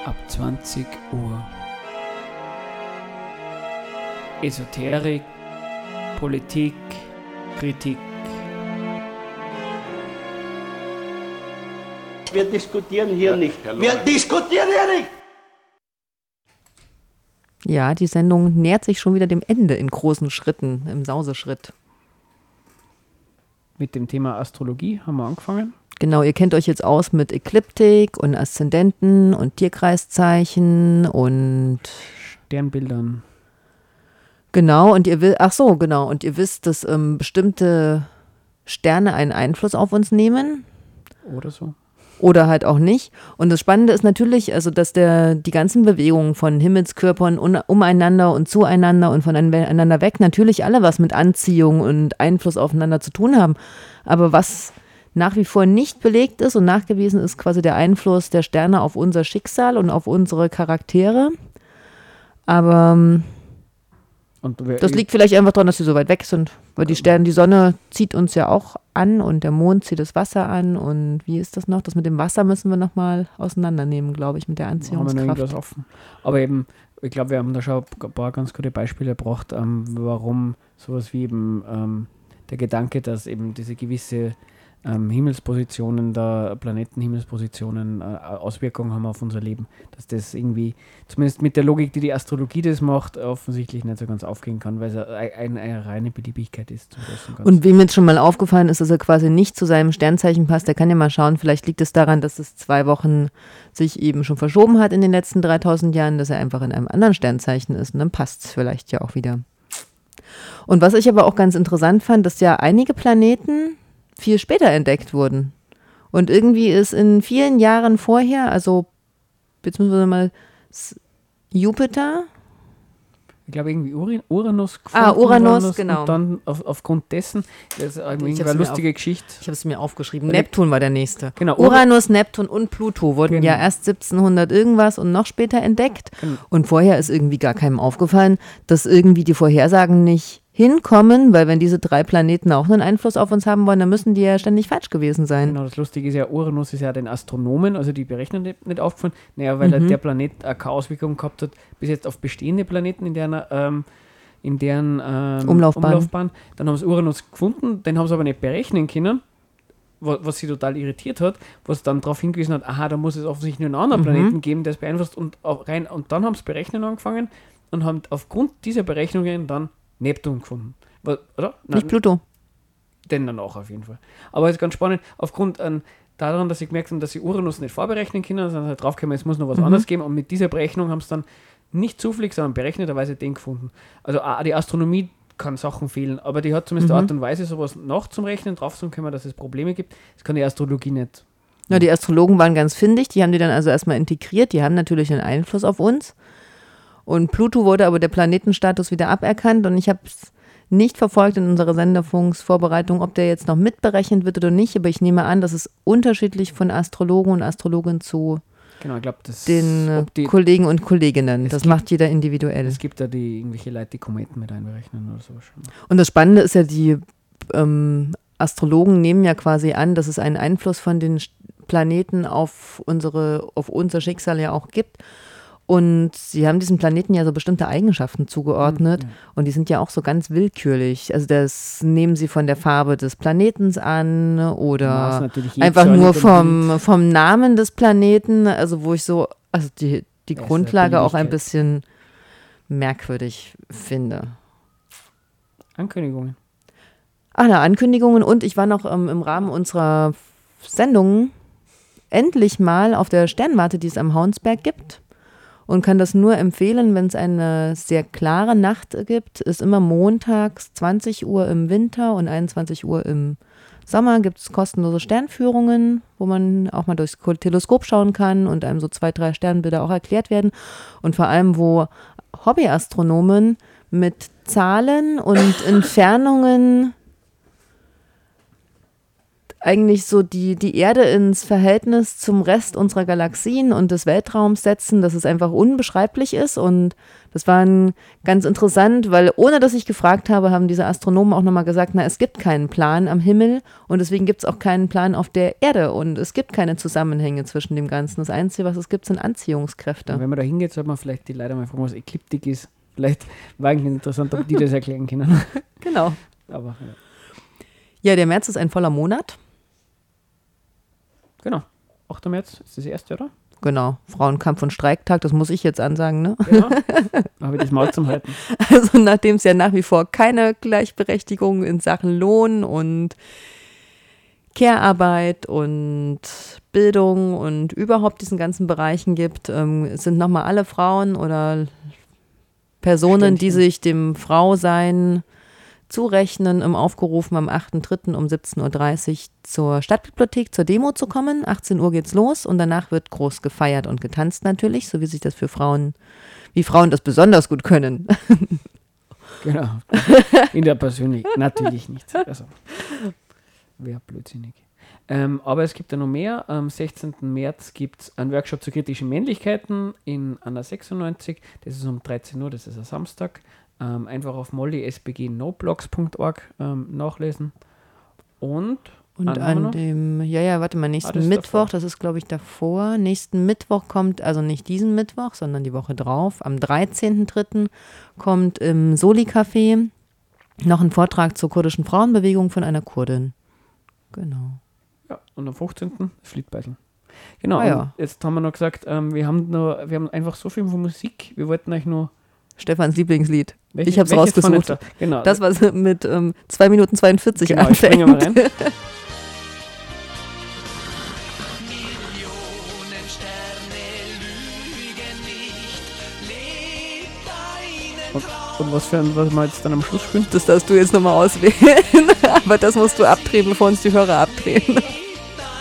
ab 20 Uhr. Esoterik, Politik, Kritik. Wir diskutieren hier ja, nicht. Wir diskutieren hier nicht! Ja, die Sendung nähert sich schon wieder dem Ende in großen Schritten, im Sauseschritt. Mit dem Thema Astrologie haben wir angefangen. Genau, ihr kennt euch jetzt aus mit Ekliptik und Aszendenten und Tierkreiszeichen und Sternbildern. Genau, und ihr will, ach so, genau, und ihr wisst, dass ähm, bestimmte Sterne einen Einfluss auf uns nehmen. Oder so. Oder halt auch nicht. Und das Spannende ist natürlich, also dass der, die ganzen Bewegungen von Himmelskörpern un, umeinander und zueinander und voneinander weg natürlich alle was mit Anziehung und Einfluss aufeinander zu tun haben. Aber was nach wie vor nicht belegt ist und nachgewiesen ist quasi der Einfluss der Sterne auf unser Schicksal und auf unsere Charaktere. Aber ähm, das liegt vielleicht einfach daran, dass sie so weit weg sind. Weil die Sterne, die Sonne zieht uns ja auch an und der Mond zieht das Wasser an. Und wie ist das noch? Das mit dem Wasser müssen wir nochmal auseinandernehmen, glaube ich, mit der Anziehungskraft. Aber eben, ich glaube, wir haben da schon ein paar ganz gute Beispiele gebracht, ähm, warum sowas wie eben ähm, der Gedanke, dass eben diese gewisse ähm, Himmelspositionen der Planetenhimmelspositionen äh, Auswirkungen haben auf unser Leben. Dass das irgendwie, zumindest mit der Logik, die die Astrologie das macht, offensichtlich nicht so ganz aufgehen kann, weil es eine, eine reine Beliebigkeit ist. Und wem jetzt schon mal aufgefallen ist, dass er quasi nicht zu seinem Sternzeichen passt, der kann ja mal schauen, vielleicht liegt es daran, dass es zwei Wochen sich eben schon verschoben hat in den letzten 3000 Jahren, dass er einfach in einem anderen Sternzeichen ist und dann passt es vielleicht ja auch wieder. Und was ich aber auch ganz interessant fand, dass ja einige Planeten viel später entdeckt wurden. Und irgendwie ist in vielen Jahren vorher, also wir mal Jupiter. Ich glaube irgendwie Uranus gefunden. Ah, Uranus, Uranus genau. Und dann auf, aufgrund dessen, das ist irgendwie eine lustige auf, Geschichte. Ich habe es mir aufgeschrieben. Neptun war der nächste. Genau. Uranus, Neptun und Pluto wurden genau. ja erst 1700 irgendwas und noch später entdeckt. Genau. Und vorher ist irgendwie gar keinem aufgefallen, dass irgendwie die Vorhersagen nicht hinkommen, weil wenn diese drei Planeten auch einen Einfluss auf uns haben wollen, dann müssen die ja ständig falsch gewesen sein. Genau, das Lustige ist ja, Uranus ist ja den Astronomen, also die berechnen nicht, nicht aufgefallen. Naja, weil mhm. der Planet keine Auswirkungen gehabt hat, bis jetzt auf bestehende Planeten, in deren, ähm, in deren ähm, Umlaufbahn. Umlaufbahn. Dann haben sie Uranus gefunden, den haben sie aber nicht berechnen können was, sie total irritiert hat, was dann darauf hingewiesen hat, aha, da muss es offensichtlich nur einen anderen mhm. Planeten geben, der es beeinflusst und rein und dann haben sie berechnen angefangen und haben aufgrund dieser Berechnungen dann Neptun gefunden. oder? Nein, Nicht Pluto. Den dann auch auf jeden Fall. Aber es ist ganz spannend, aufgrund an, daran, dass sie gemerkt haben, dass sie Uranus nicht vorberechnen können, sondern halt draufgekommen, es muss noch was mhm. anderes geben. Und mit dieser Berechnung haben sie dann nicht zufällig, sondern berechneterweise den gefunden. Also die Astronomie kann Sachen fehlen, aber die hat zumindest mhm. Art und Weise, sowas noch zum Rechnen drauf zu können, dass es Probleme gibt. Das kann die Astrologie nicht. Ja, die Astrologen waren ganz findig, die haben die dann also erstmal integriert, die haben natürlich einen Einfluss auf uns. Und Pluto wurde aber der Planetenstatus wieder aberkannt und ich habe es nicht verfolgt in unserer Senderfunksvorbereitung, ob der jetzt noch mitberechnet wird oder nicht, aber ich nehme an, dass es unterschiedlich von Astrologen und Astrologen zu genau, glaub, den äh, die, Kollegen und Kolleginnen. Das gibt, macht jeder individuell. Es gibt da die irgendwelche Leute, die Kometen mit einberechnen oder so. Und das Spannende ist ja, die ähm, Astrologen nehmen ja quasi an, dass es einen Einfluss von den Planeten auf unsere, auf unser Schicksal ja auch gibt. Und sie haben diesem Planeten ja so bestimmte Eigenschaften zugeordnet mhm. und die sind ja auch so ganz willkürlich. Also das nehmen sie von der Farbe des Planetens an oder einfach nur vom, vom Namen des Planeten, also wo ich so, also die, die Grundlage auch ein bisschen merkwürdig finde. Ankündigungen. Ach na, Ankündigungen und ich war noch ähm, im Rahmen unserer Sendung endlich mal auf der Sternwarte, die es am Hauensberg gibt und kann das nur empfehlen, wenn es eine sehr klare Nacht gibt. Ist immer montags 20 Uhr im Winter und 21 Uhr im Sommer gibt es kostenlose Sternführungen, wo man auch mal durchs Teleskop schauen kann und einem so zwei, drei Sternbilder auch erklärt werden. Und vor allem, wo Hobbyastronomen mit Zahlen und Entfernungen eigentlich so die, die Erde ins Verhältnis zum Rest unserer Galaxien und des Weltraums setzen, dass es einfach unbeschreiblich ist. Und das war ganz interessant, weil ohne dass ich gefragt habe, haben diese Astronomen auch nochmal gesagt, na, es gibt keinen Plan am Himmel und deswegen gibt es auch keinen Plan auf der Erde und es gibt keine Zusammenhänge zwischen dem Ganzen. Das Einzige, was es gibt, sind Anziehungskräfte. Und wenn man da hingeht, sollte man vielleicht die Leute mal fragen, was Ekliptik ist. Vielleicht war eigentlich interessant, ob die das erklären können. genau. Aber ja. Ja, der März ist ein voller Monat. Genau. 8. März ist das erste, oder? Genau, Frauenkampf und Streiktag, das muss ich jetzt ansagen, ne? Genau. Habe ich das Maul zum Halten. Also nachdem es ja nach wie vor keine Gleichberechtigung in Sachen Lohn und Care-Arbeit und Bildung und überhaupt diesen ganzen Bereichen gibt, ähm, sind nochmal alle Frauen oder Personen, die sich dem Frausein zurechnen, im aufgerufen, am 8.3. um 17.30 Uhr zur Stadtbibliothek zur Demo zu kommen. 18 Uhr geht's los und danach wird groß gefeiert und getanzt natürlich, so wie sich das für Frauen, wie Frauen das besonders gut können. Genau. In der Persönlich natürlich nicht. Also, wäre blödsinnig. Ähm, aber es gibt ja noch mehr. Am 16. März gibt es einen Workshop zu kritischen Männlichkeiten in Anna 96. Das ist um 13 Uhr, das ist ein Samstag. Ähm, einfach auf mollysbgnoblogs.org ähm, nachlesen. Und, Und an dem, ja, ja, warte mal, nächsten das ist Mittwoch, davor. das ist glaube ich davor. Nächsten Mittwoch kommt, also nicht diesen Mittwoch, sondern die Woche drauf, am 13.3. kommt im Soli-Café noch ein Vortrag zur kurdischen Frauenbewegung von einer Kurdin. Genau. Ja, und am 15. Fliedbeitel. Genau, Ah, ja. jetzt haben wir noch gesagt, ähm, wir, haben noch, wir haben einfach so viel von Musik, wir wollten euch nur. Stefans Lieblingslied. Welche- ich habe es rausgesucht. Genau, Das, was mit ähm, 2 Minuten 42 genau, ich springe mal anfängt. rein. Und, und was für ein, was wir jetzt dann am Schluss spielen? Das darfst du jetzt nochmal auswählen. Aber das musst du abdrehen, bevor uns die Hörer abdrehen.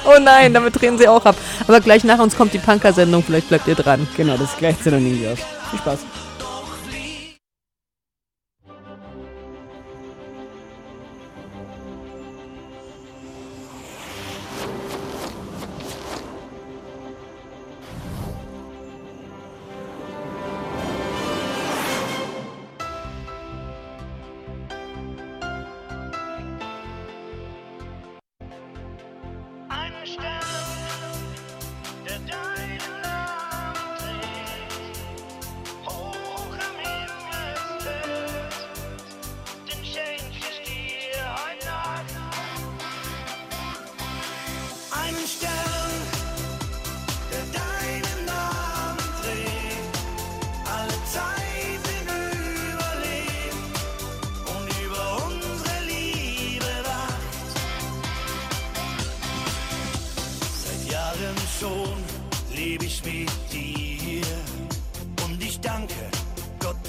Oh nein, damit drehen sie auch ab. Aber gleich nach uns kommt die Punker-Sendung, vielleicht bleibt ihr dran. Genau, das dann irgendwie aus. Viel Spaß.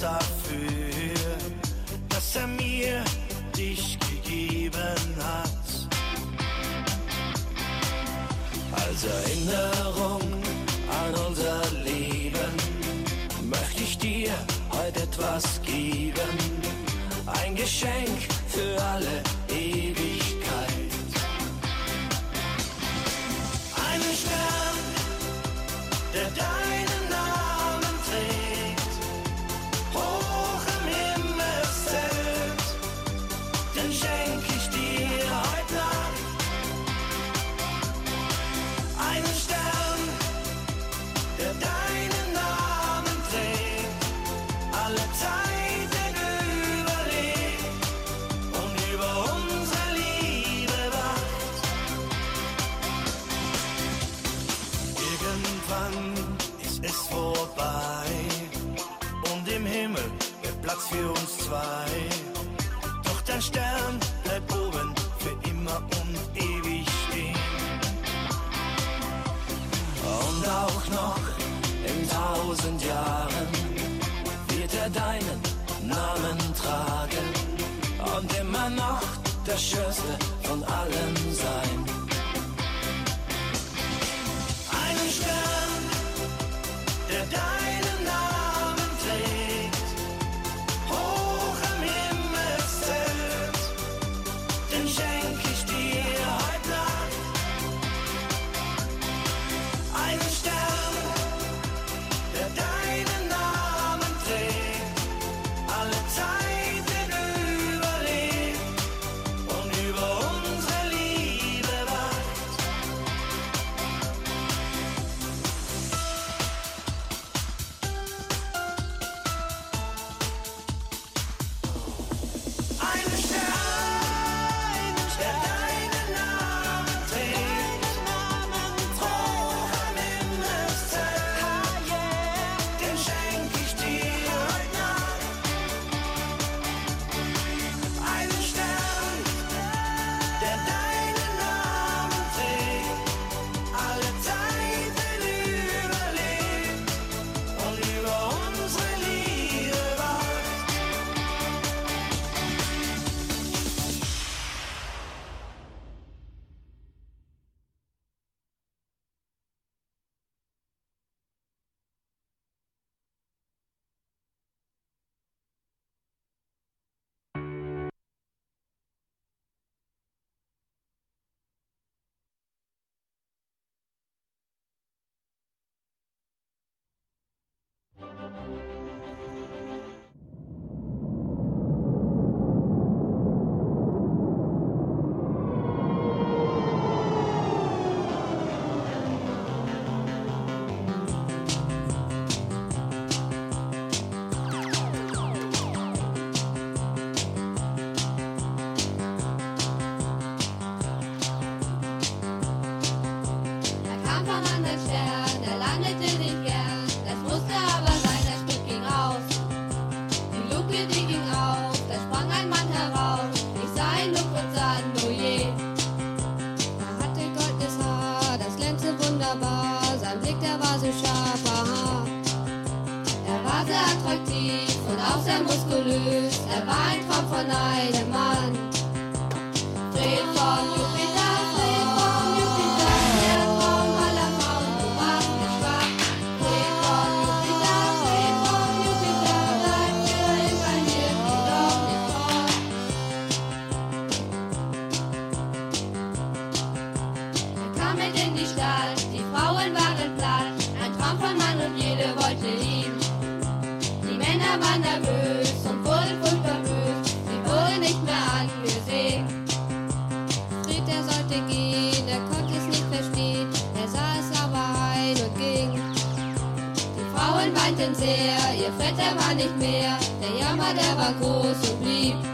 Dafür, dass er mir dich gegeben hat. Als Erinnerung an unser Leben möchte ich dir heute etwas geben, ein Geschenk für alle der Stern bleibt oben für immer und ewig stehen. Und auch noch in tausend Jahren wird er deinen Namen tragen und immer noch der schönste von allen sein. exotischer Bart. Er war sehr attraktiv und auch sehr muskulös. Er war ein Kopf von einem Mann. der war nicht mehr. Der Jammer, der war groß und blieb.